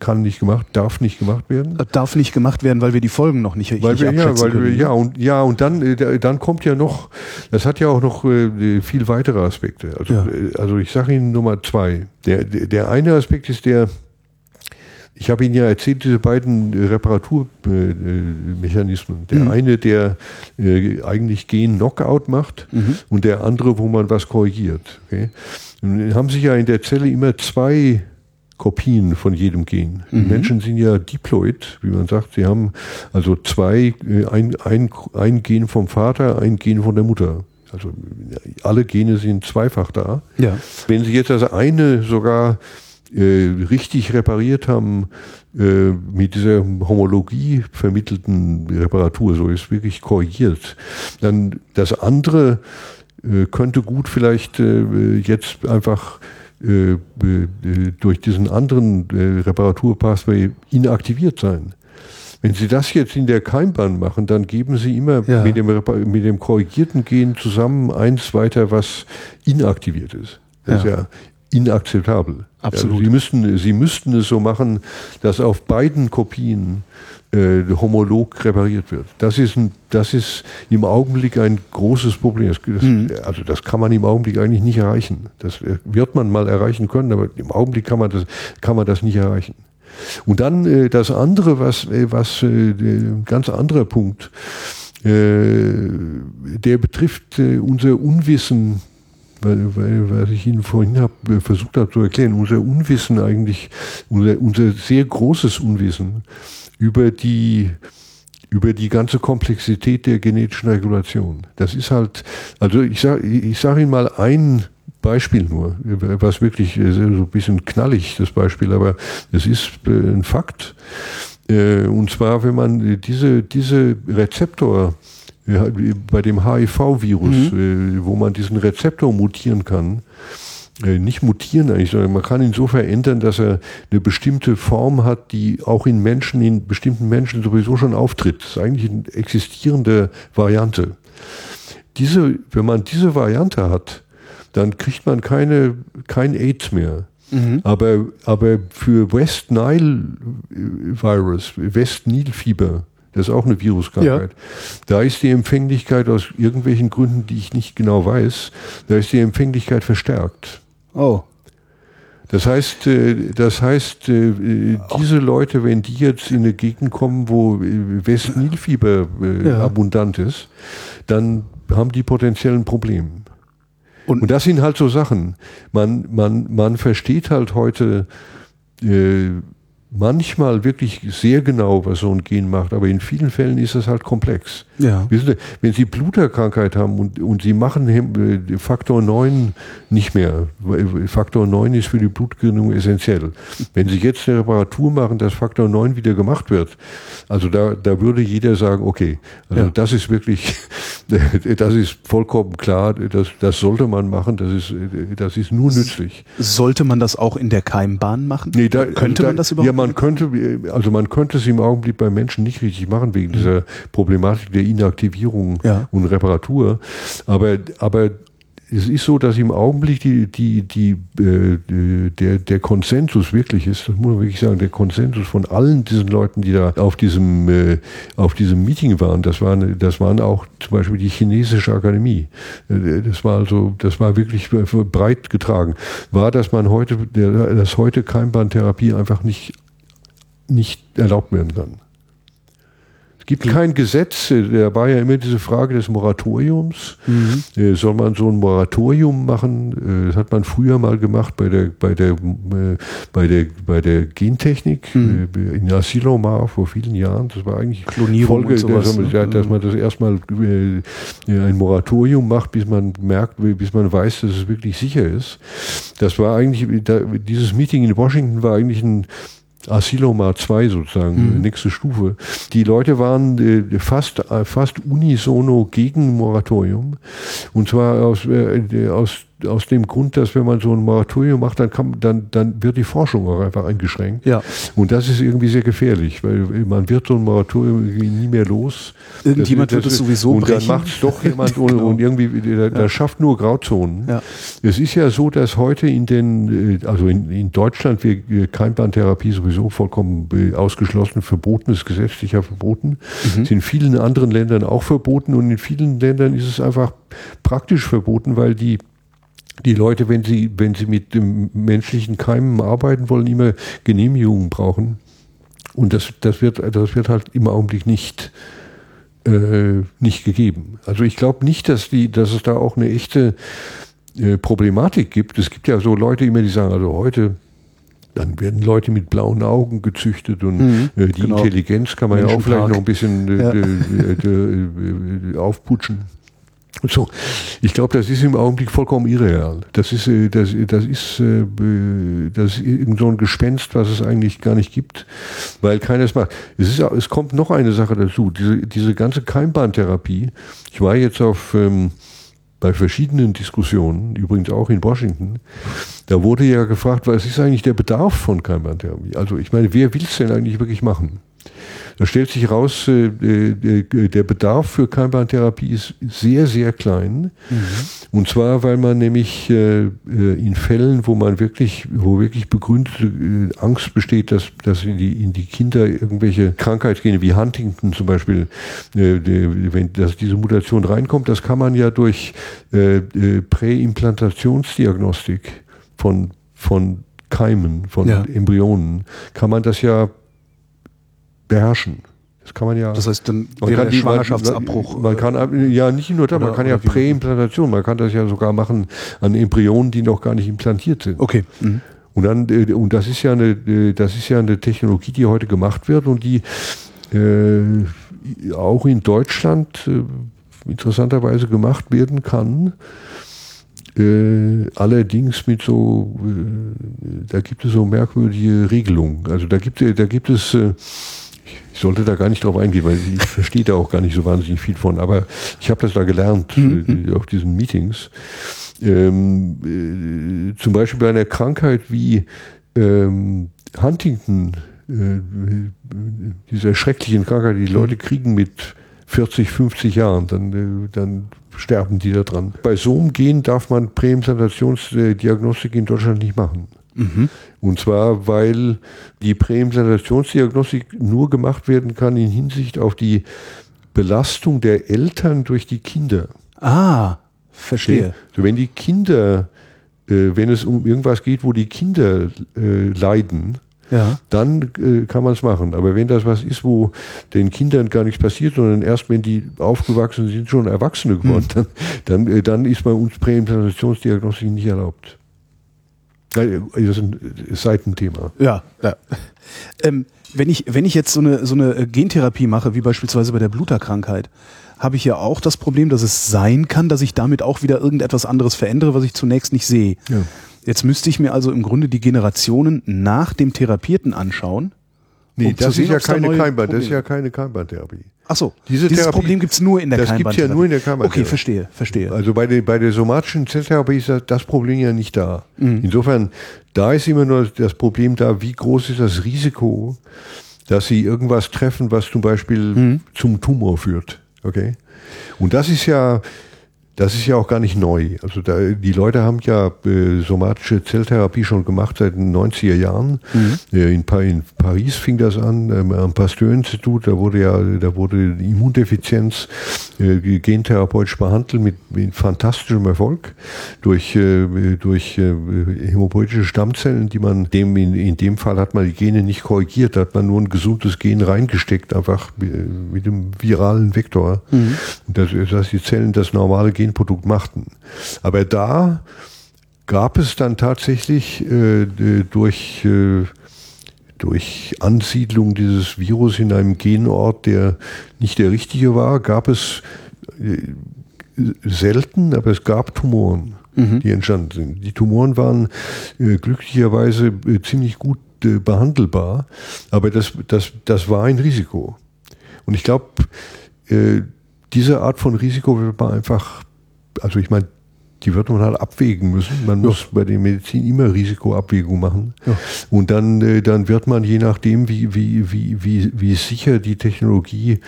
kann nicht gemacht, darf nicht gemacht werden. Äh, darf nicht gemacht werden, weil wir die Folgen noch nicht weil wir, ja, weil wir, ja und ja und dann äh, dann kommt ja noch, das hat ja auch noch äh, viel weitere Aspekte. Also ja. also ich sage Ihnen Nummer zwei. Der der eine Aspekt ist der ich habe Ihnen ja erzählt, diese beiden Reparaturmechanismen. Der mhm. eine, der eigentlich Gen-Knockout macht mhm. und der andere, wo man was korrigiert. Okay? Haben sich ja in der Zelle immer zwei Kopien von jedem Gen. Mhm. Menschen sind ja diploid, wie man sagt. Sie haben also zwei, äh, ein, ein, ein Gen vom Vater, ein Gen von der Mutter. Also alle Gene sind zweifach da. Ja. Wenn Sie jetzt das eine sogar äh, richtig repariert haben, äh, mit dieser Homologie vermittelten Reparatur, so ist wirklich korrigiert, dann das andere äh, könnte gut vielleicht äh, jetzt einfach äh, durch diesen anderen äh, Reparaturpathway inaktiviert sein. Wenn Sie das jetzt in der Keimbahn machen, dann geben Sie immer ja. mit, dem, mit dem korrigierten Gen zusammen eins weiter, was inaktiviert ist. Das ja. ist ja inakzeptabel. Absolut. Also Sie, müssten, Sie müssten es so machen, dass auf beiden Kopien äh, homolog repariert wird. Das ist, ein, das ist im Augenblick ein großes Problem. Das, das, mhm. Also das kann man im Augenblick eigentlich nicht erreichen. Das wird man mal erreichen können, aber im Augenblick kann man das, kann man das nicht erreichen. Und dann äh, das andere, was, äh, was äh, ganz anderer Punkt, äh, der betrifft äh, unser Unwissen weil, weil, was ich Ihnen vorhin hab, äh, versucht habe zu erklären, unser Unwissen eigentlich, unser, unser sehr großes Unwissen über die über die ganze Komplexität der genetischen Regulation. Das ist halt, also ich sage ich sag Ihnen mal ein Beispiel nur, was wirklich so ein bisschen knallig, das Beispiel, aber es ist äh, ein Fakt. Äh, und zwar, wenn man diese, diese Rezeptor bei dem HIV-Virus, mhm. wo man diesen Rezeptor mutieren kann, äh, nicht mutieren eigentlich, sondern man kann ihn so verändern, dass er eine bestimmte Form hat, die auch in Menschen, in bestimmten Menschen sowieso schon auftritt. Das ist eigentlich eine existierende Variante. Diese, wenn man diese Variante hat, dann kriegt man keine, kein AIDS mehr. Mhm. Aber, aber für West Nile Virus, West Nile Fieber, das ist auch eine Viruskrankheit. Ja. Da ist die Empfänglichkeit aus irgendwelchen Gründen, die ich nicht genau weiß, da ist die Empfänglichkeit verstärkt. Oh. Das heißt, äh, das heißt, äh, diese Leute, wenn die jetzt in eine Gegend kommen, wo äh, Westnilfieber ja. abundant ist, dann haben die potenziell ein Problem. Und, Und, das sind halt so Sachen. Man, man, man versteht halt heute, äh, manchmal wirklich sehr genau, was so ein Gen macht, aber in vielen Fällen ist es halt komplex. Ja. Wissen Sie, wenn Sie Bluterkrankheit haben und, und Sie machen äh, Faktor 9 nicht mehr, Faktor 9 ist für die Blutgerinnung essentiell. Wenn Sie jetzt eine Reparatur machen, dass Faktor 9 wieder gemacht wird, also da, da würde jeder sagen, okay, also ja. das ist wirklich, *laughs* das ist vollkommen klar, das, das sollte man machen, das ist, das ist nur nützlich. Sollte man das auch in der Keimbahn machen? Nee, da, Könnte da, man das überhaupt? Ja, man könnte, also man könnte es im Augenblick bei Menschen nicht richtig machen, wegen dieser Problematik der Inaktivierung ja. und Reparatur. Aber, aber es ist so, dass im Augenblick die, die, die, äh, der, der Konsensus wirklich ist, das muss man wirklich sagen, der Konsensus von allen diesen Leuten, die da auf diesem, äh, auf diesem Meeting waren, das waren, das waren auch zum Beispiel die chinesische Akademie. Äh, das war also, das war wirklich breit getragen. War, dass man heute, dass heute Keimbahntherapie einfach nicht, nicht erlaubt werden kann. Es gibt kein Gesetz, äh, da war ja immer diese Frage des Moratoriums. Mhm. Äh, soll man so ein Moratorium machen? Äh, das hat man früher mal gemacht bei der, bei der, bei der, bei der Gentechnik mhm. in Asilomar vor vielen Jahren. Das war eigentlich Klonierung Folge, sowas, dass, man, ne? dass man das erstmal ein Moratorium macht, bis man merkt, bis man weiß, dass es wirklich sicher ist. Das war eigentlich, dieses Meeting in Washington war eigentlich ein Asiloma 2 sozusagen, mhm. nächste Stufe. Die Leute waren äh, fast, äh, fast unisono gegen Moratorium. Und zwar aus, äh, aus aus dem Grund, dass wenn man so ein Moratorium macht, dann, kann, dann, dann wird die Forschung auch einfach eingeschränkt. Ja. Und das ist irgendwie sehr gefährlich, weil man wird so ein Moratorium nie mehr los. Irgendjemand das, das, wird es sowieso Und brechen. dann macht es doch jemand *laughs* und, genau. und irgendwie, der, der ja. schafft nur Grauzonen. Ja. Es ist ja so, dass heute in den, äh, also in, in Deutschland wir äh, Keimbahntherapie sowieso vollkommen äh, ausgeschlossen, verboten ist, gesetzlich ja verboten. Mhm. Ist in vielen anderen Ländern auch verboten und in vielen Ländern ist es einfach praktisch verboten, weil die die Leute, wenn sie, wenn sie mit dem menschlichen Keimen arbeiten wollen, immer Genehmigungen brauchen. Und das, das, wird, das wird halt im Augenblick nicht, äh, nicht gegeben. Also ich glaube nicht, dass, die, dass es da auch eine echte äh, Problematik gibt. Es gibt ja so Leute immer, die sagen, also heute dann werden Leute mit blauen Augen gezüchtet und mhm, äh, die genau. Intelligenz kann man ja auch vielleicht noch ein bisschen äh, ja. äh, äh aufputschen. So, ich glaube, das ist im Augenblick vollkommen irreal. Das ist, äh, das, das ist, äh, das ist irgend so ein Gespenst, was es eigentlich gar nicht gibt, weil keiner es macht. Es, ist, es kommt noch eine Sache dazu. Diese, diese ganze Keimbahntherapie. Ich war jetzt auf, ähm, bei verschiedenen Diskussionen, übrigens auch in Washington, da wurde ja gefragt, was ist eigentlich der Bedarf von Keimbahntherapie? Also ich meine, wer will es denn eigentlich wirklich machen? Da stellt sich raus, äh, äh, der Bedarf für Keimbahntherapie ist sehr, sehr klein. Mhm. Und zwar, weil man nämlich äh, in Fällen, wo man wirklich, wo wirklich begründete Angst besteht, dass, dass in, die, in die Kinder irgendwelche Krankheitsgene wie Huntington zum Beispiel, wenn dass diese Mutation reinkommt, das kann man ja durch Präimplantationsdiagnostik von, von Keimen, von ja. Embryonen, kann man das ja beherrschen. Das kann man ja. Das heißt, dann kann die, Schwangerschaftsabbruch. Man, kann ja nicht nur da, man kann ja Präimplantation, man kann das ja sogar machen an Embryonen, die noch gar nicht implantiert sind. Okay. Mhm. Und dann äh, und das ist ja eine äh, das ist ja eine Technologie, die heute gemacht wird und die äh, auch in Deutschland äh, interessanterweise gemacht werden kann. Äh, allerdings mit so, äh, da gibt es so merkwürdige Regelungen. Also da gibt, da gibt es ich sollte da gar nicht drauf eingehen, weil ich verstehe da auch gar nicht so wahnsinnig viel von. Aber ich habe das da gelernt mhm. äh, auf diesen Meetings. Ähm, äh, zum Beispiel bei einer Krankheit wie ähm, Huntington, äh, dieser schrecklichen Krankheit, die, die Leute kriegen mit 40, 50 Jahren, dann, äh, dann sterben die da dran. Bei so einem Gen darf man Präimplantationsdiagnostik in Deutschland nicht machen. Mhm. Und zwar, weil die Präimplantationsdiagnostik nur gemacht werden kann in Hinsicht auf die Belastung der Eltern durch die Kinder. Ah, verstehe. So, wenn die Kinder, äh, wenn es um irgendwas geht, wo die Kinder äh, leiden, ja. dann äh, kann man es machen. Aber wenn das was ist, wo den Kindern gar nichts passiert, sondern erst wenn die aufgewachsen sind, schon Erwachsene geworden, hm. dann, dann, äh, dann ist bei uns Präimplantationsdiagnostik nicht erlaubt. Das ist ein Seitenthema. Ja, ja. Ähm, wenn ich, wenn ich jetzt so eine, so eine Gentherapie mache, wie beispielsweise bei der Bluterkrankheit, habe ich ja auch das Problem, dass es sein kann, dass ich damit auch wieder irgendetwas anderes verändere, was ich zunächst nicht sehe. Ja. Jetzt müsste ich mir also im Grunde die Generationen nach dem Therapierten anschauen. Nee, um das, sehen, ist ja keine Keimbahn, das ist ja keine Keimbahntherapie. Ach so, Diese dieses Therapie, Problem gibt es nur in der Das gibt es ja nur in der Keimbahntherapie. Okay, verstehe, verstehe. Also bei der, bei der somatischen Zelltherapie ist das, das Problem ja nicht da. Mhm. Insofern, da ist immer nur das Problem da, wie groß ist das Risiko, dass sie irgendwas treffen, was zum Beispiel mhm. zum Tumor führt. Okay? Und das ist ja, das ist ja auch gar nicht neu. Also da, die Leute haben ja äh, somatische Zelltherapie schon gemacht seit den 90er Jahren. Mhm. Äh, in, in, Paris fing das an, ähm, am Pasteur-Institut, da wurde ja, da wurde Immundefizienz äh, gentherapeutisch behandelt mit, mit fantastischem Erfolg durch, äh, durch äh, hämopoetische Stammzellen, die man dem, in, in dem Fall hat man die Gene nicht korrigiert, da hat man nur ein gesundes Gen reingesteckt, einfach mit dem viralen Vektor. Mhm. Das, dass die Zellen das normale Genprodukt machten. Aber da gab es dann tatsächlich äh, durch, äh, durch Ansiedlung dieses Virus in einem Genort, der nicht der richtige war, gab es äh, selten, aber es gab Tumoren, mhm. die entstanden sind. Die Tumoren waren äh, glücklicherweise äh, ziemlich gut äh, behandelbar, aber das, das, das war ein Risiko. Und ich glaube, diese Art von Risiko wird man einfach, also ich meine, die wird man halt abwägen müssen. Man ja. muss bei der Medizin immer Risikoabwägung machen. Ja. Und dann, äh, dann wird man je nachdem, wie, wie, wie, wie, wie sicher die Technologie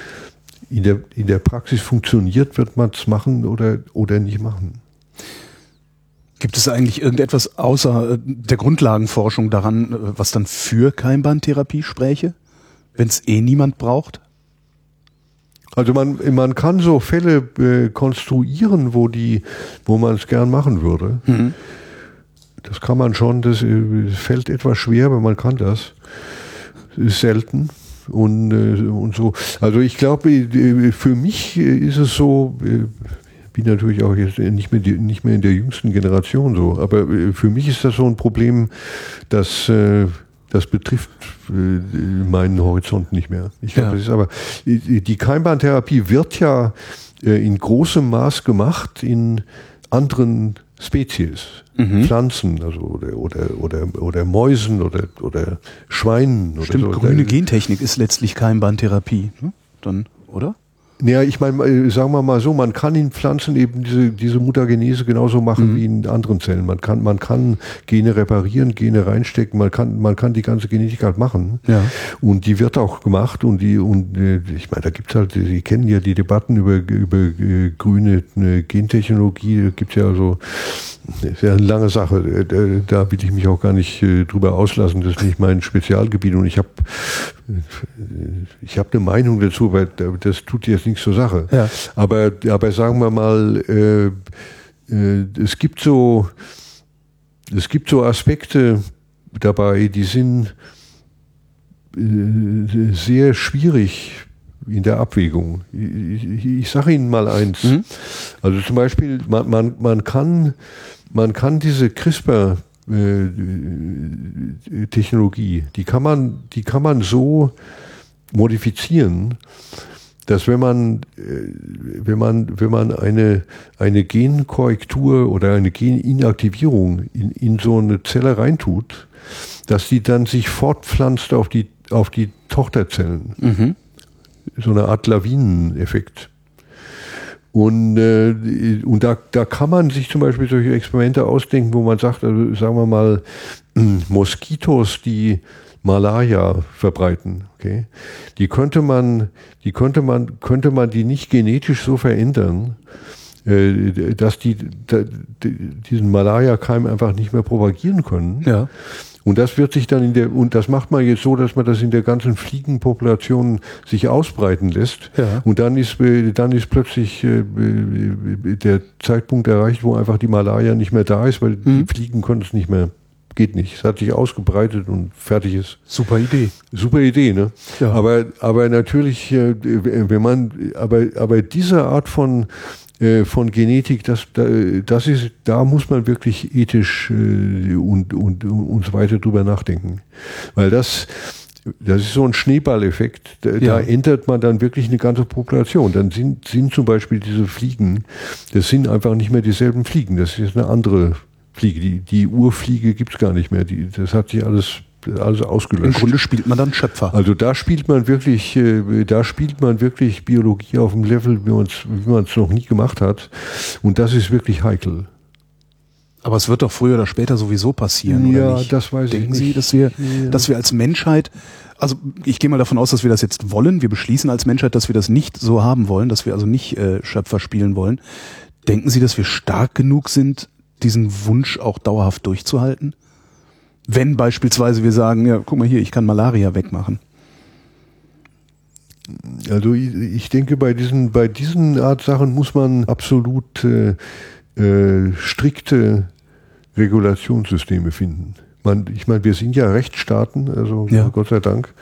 in der, in der Praxis funktioniert, wird man es machen oder, oder nicht machen. Gibt es eigentlich irgendetwas außer äh, der Grundlagenforschung daran, äh, was dann für Keimbahntherapie spräche, wenn es eh niemand braucht? Also man, man kann so Fälle äh, konstruieren, wo die, wo man es gern machen würde. Mhm. Das kann man schon, das äh, fällt etwas schwer, aber man kann das. Ist selten. Und, äh, und so. Also ich glaube, äh, für mich ist es so, äh, bin natürlich auch jetzt nicht mehr, nicht mehr in der jüngsten Generation so, aber äh, für mich ist das so ein Problem, dass das betrifft äh, meinen Horizont nicht mehr. Ich glaube, ja. das ist aber die Keimbahntherapie wird ja äh, in großem Maß gemacht in anderen Spezies, mhm. Pflanzen, also oder, oder, oder, oder Mäusen oder, oder Schweinen. Stimmt, oder so. grüne Gentechnik ist letztlich Keimbahntherapie, ne? dann, oder? Ja, ich meine, äh, sagen wir mal so, man kann in Pflanzen eben diese, diese Mutagenese genauso machen mhm. wie in anderen Zellen. Man kann, man kann Gene reparieren, Gene reinstecken, man kann, man kann die ganze Genetik halt machen. Ja. Und die wird auch gemacht und die, und äh, ich meine, da gibt's halt, Sie kennen ja die Debatten über, über äh, grüne Gentechnologie, da gibt's ja also sehr eine lange Sache. Da will ich mich auch gar nicht drüber auslassen. Das ist nicht mein Spezialgebiet und ich habe ich habe eine Meinung dazu, weil das tut jetzt nichts zur Sache. Ja. Aber, aber sagen wir mal, äh, äh, es gibt so, es gibt so Aspekte dabei, die sind äh, sehr schwierig in der Abwägung. Ich, ich, ich sage Ihnen mal eins. Mhm. Also zum Beispiel, man, man, man, kann, man kann diese CRISPR äh, Technologie, die kann man, die kann man so modifizieren, dass wenn man, äh, wenn man, wenn man eine, eine Genkorrektur oder eine Geninaktivierung in, in so eine Zelle reintut, dass die dann sich fortpflanzt auf die, auf die Tochterzellen. Mhm. So eine Art Lawineneffekt. Und, äh, und da, da kann man sich zum Beispiel solche Experimente ausdenken, wo man sagt, also sagen wir mal, *clears throat* Moskitos, die Malaria verbreiten, okay, die könnte man, die könnte man, könnte man die nicht genetisch so verändern, äh, dass die, die diesen Malaria-Keim einfach nicht mehr propagieren können. Ja. Und das wird sich dann in der, und das macht man jetzt so, dass man das in der ganzen Fliegenpopulation sich ausbreiten lässt. Ja. Und dann ist, äh, dann ist plötzlich äh, äh, der Zeitpunkt erreicht, wo einfach die Malaria nicht mehr da ist, weil mhm. die Fliegen können es nicht mehr geht nicht. Es hat sich ausgebreitet und fertig ist. Super Idee. Super Idee, ne? Ja. Aber, aber natürlich, wenn man, aber, aber diese Art von von Genetik, das, das ist, da muss man wirklich ethisch äh, und, und, und so weiter drüber nachdenken. Weil das, das ist so ein Schneeballeffekt. Da, ja. ändert man dann wirklich eine ganze Population. Dann sind, sind zum Beispiel diese Fliegen, das sind einfach nicht mehr dieselben Fliegen. Das ist eine andere Fliege. Die, die Urfliege gibt's gar nicht mehr. Die, das hat sich alles alles ausgelöscht. Im Grunde spielt man dann Schöpfer. Also da spielt man wirklich, äh, da spielt man wirklich Biologie auf dem Level, wie man es noch nie gemacht hat. Und das ist wirklich heikel. Aber es wird doch früher oder später sowieso passieren. Ja, das weiß Denken ich nicht. Sie, dass wir, ja. dass wir als Menschheit, also ich gehe mal davon aus, dass wir das jetzt wollen. Wir beschließen als Menschheit, dass wir das nicht so haben wollen, dass wir also nicht äh, Schöpfer spielen wollen Denken Sie, dass wir stark genug sind, diesen Wunsch auch dauerhaft durchzuhalten? Wenn beispielsweise wir sagen, ja, guck mal hier, ich kann Malaria wegmachen. Also ich, denke, bei diesen, bei diesen Art Sachen muss man absolut äh, äh, strikte Regulationssysteme finden. Man, ich meine, wir sind ja Rechtsstaaten, also ja. Gott sei Dank.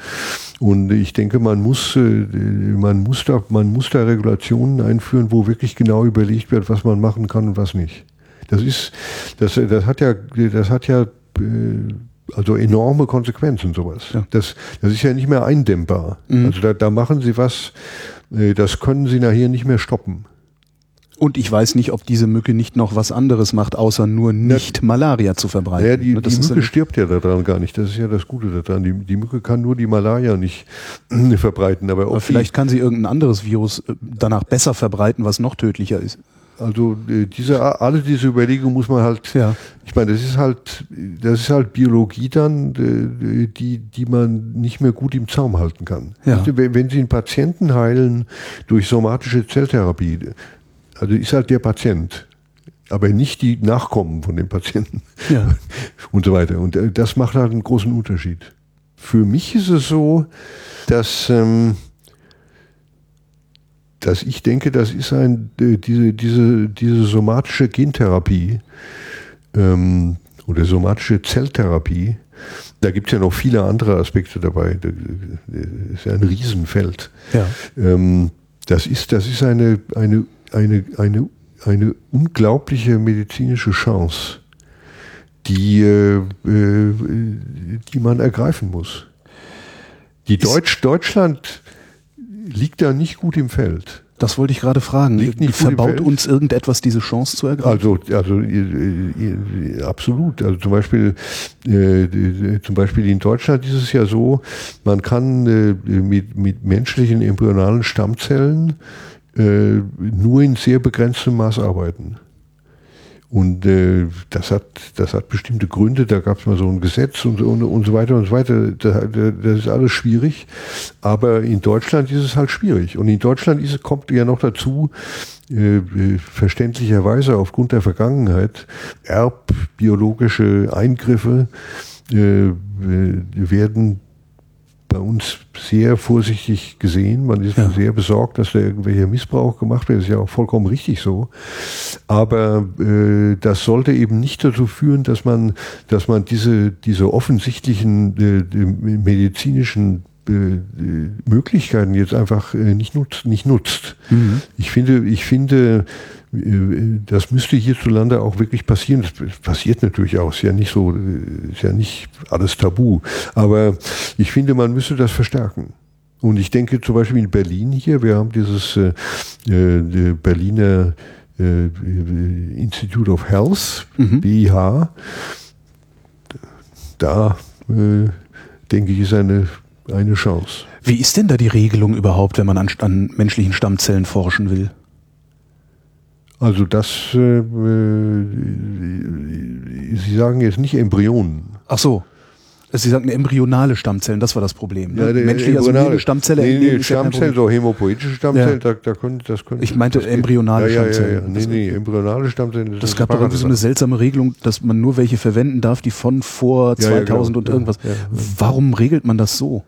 Und ich denke, man muss, äh, man muss da, man muss da Regulationen einführen, wo wirklich genau überlegt wird, was man machen kann und was nicht. Das ist, das, das hat ja, das hat ja also enorme Konsequenzen sowas. Ja. Das, das ist ja nicht mehr eindämmbar. Mhm. Also da, da machen sie was, äh, das können sie nachher nicht mehr stoppen. Und ich weiß nicht, ob diese Mücke nicht noch was anderes macht, außer nur nicht ja, Malaria zu verbreiten. Ja, die, das die Mücke stirbt ja daran gar nicht. Das ist ja das Gute daran. Die, die Mücke kann nur die Malaria nicht verbreiten. Aber, aber vielleicht kann sie irgendein anderes Virus äh, danach besser verbreiten, was noch tödlicher ist. Also äh, diese alle diese Überlegungen muss man halt, ja. ich meine, das ist halt, das ist halt Biologie dann, äh, die, die man nicht mehr gut im Zaum halten kann. Ja. Wenn Sie einen Patienten heilen durch somatische Zelltherapie, also ist halt der Patient, aber nicht die Nachkommen von dem Patienten ja. *laughs* und so weiter. Und äh, das macht halt einen großen Unterschied. Für mich ist es so, dass ähm, dass ich denke, das ist ein, äh, diese, diese, diese somatische Gentherapie ähm, oder somatische Zelltherapie, da gibt es ja noch viele andere Aspekte dabei. Das ist ja ein Riesenfeld. Ja. Ähm, das ist, das ist eine, eine, eine, eine, eine unglaubliche medizinische Chance, die, äh, äh die man ergreifen muss. Die Deutsch, Deutschland liegt da nicht gut im Feld. Das wollte ich gerade fragen. Liegt nicht Verbaut uns irgendetwas diese Chance zu ergreifen? Also, also absolut. Also zum Beispiel, äh, zum Beispiel in Deutschland ist es ja so, man kann äh, mit, mit menschlichen embryonalen Stammzellen äh, nur in sehr begrenztem Maß arbeiten. Und äh, das hat das hat bestimmte Gründe. Da gab es mal so ein Gesetz und, und, und so weiter und so weiter. Das, das ist alles schwierig. Aber in Deutschland ist es halt schwierig. Und in Deutschland ist, kommt ja noch dazu, äh, verständlicherweise aufgrund der Vergangenheit, erbbiologische Eingriffe äh, werden bei uns sehr vorsichtig gesehen. Man ist ja. sehr besorgt, dass da irgendwelcher Missbrauch gemacht wird. Das ist ja auch vollkommen richtig so. Aber äh, das sollte eben nicht dazu führen, dass man, dass man diese, diese offensichtlichen äh, medizinischen äh, Möglichkeiten jetzt einfach äh, nicht nutzt. Nicht nutzt. Mhm. Ich finde, ich finde, das müsste hierzulande auch wirklich passieren. Das passiert natürlich auch. Ist ja nicht so, ist ja nicht alles tabu. Aber ich finde, man müsste das verstärken. Und ich denke zum Beispiel in Berlin hier, wir haben dieses äh, äh, Berliner äh, Institute of Health, mhm. BIH. Da äh, denke ich, ist eine, eine Chance. Wie ist denn da die Regelung überhaupt, wenn man an, an menschlichen Stammzellen forschen will? Also das, äh, äh, Sie sagen jetzt nicht Embryonen. Ach so. Sie sagten embryonale Stammzellen, das war das Problem. Ne? Ja, Menschliche also Stammzelle. Nee, nee, Stammzellen, so hämopoetische Stammzellen, ja. da, da können, das können. Ich meinte embryonale ja, Stammzellen. Ja, ja, nee, nee, embryonale Stammzellen. Das, das gab doch irgendwie so eine seltsame Regelung, dass man nur welche verwenden darf, die von vor 2000 genau. und irgendwas. Warum regelt man das so?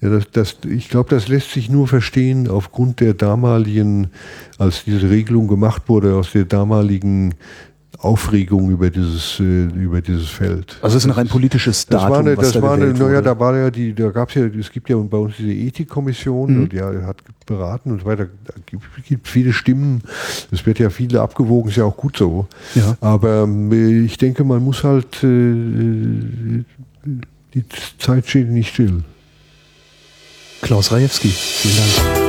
Ja, das, das, ich glaube, das lässt sich nur verstehen aufgrund der damaligen, als diese Regelung gemacht wurde, aus der damaligen Aufregung über dieses äh, über dieses Feld. Also es ist noch ein politisches Datum. Das war eine, das da war eine, naja, da war ja die, da gab es ja, es gibt ja bei uns diese Ethikkommission mhm. und ja, hat beraten und so weiter. Da gibt, gibt viele Stimmen. Es wird ja viele abgewogen, ist ja auch gut so. Ja. Aber äh, ich denke, man muss halt äh, die Zeit steht nicht still. Klaus Rajewski, vielen Dank.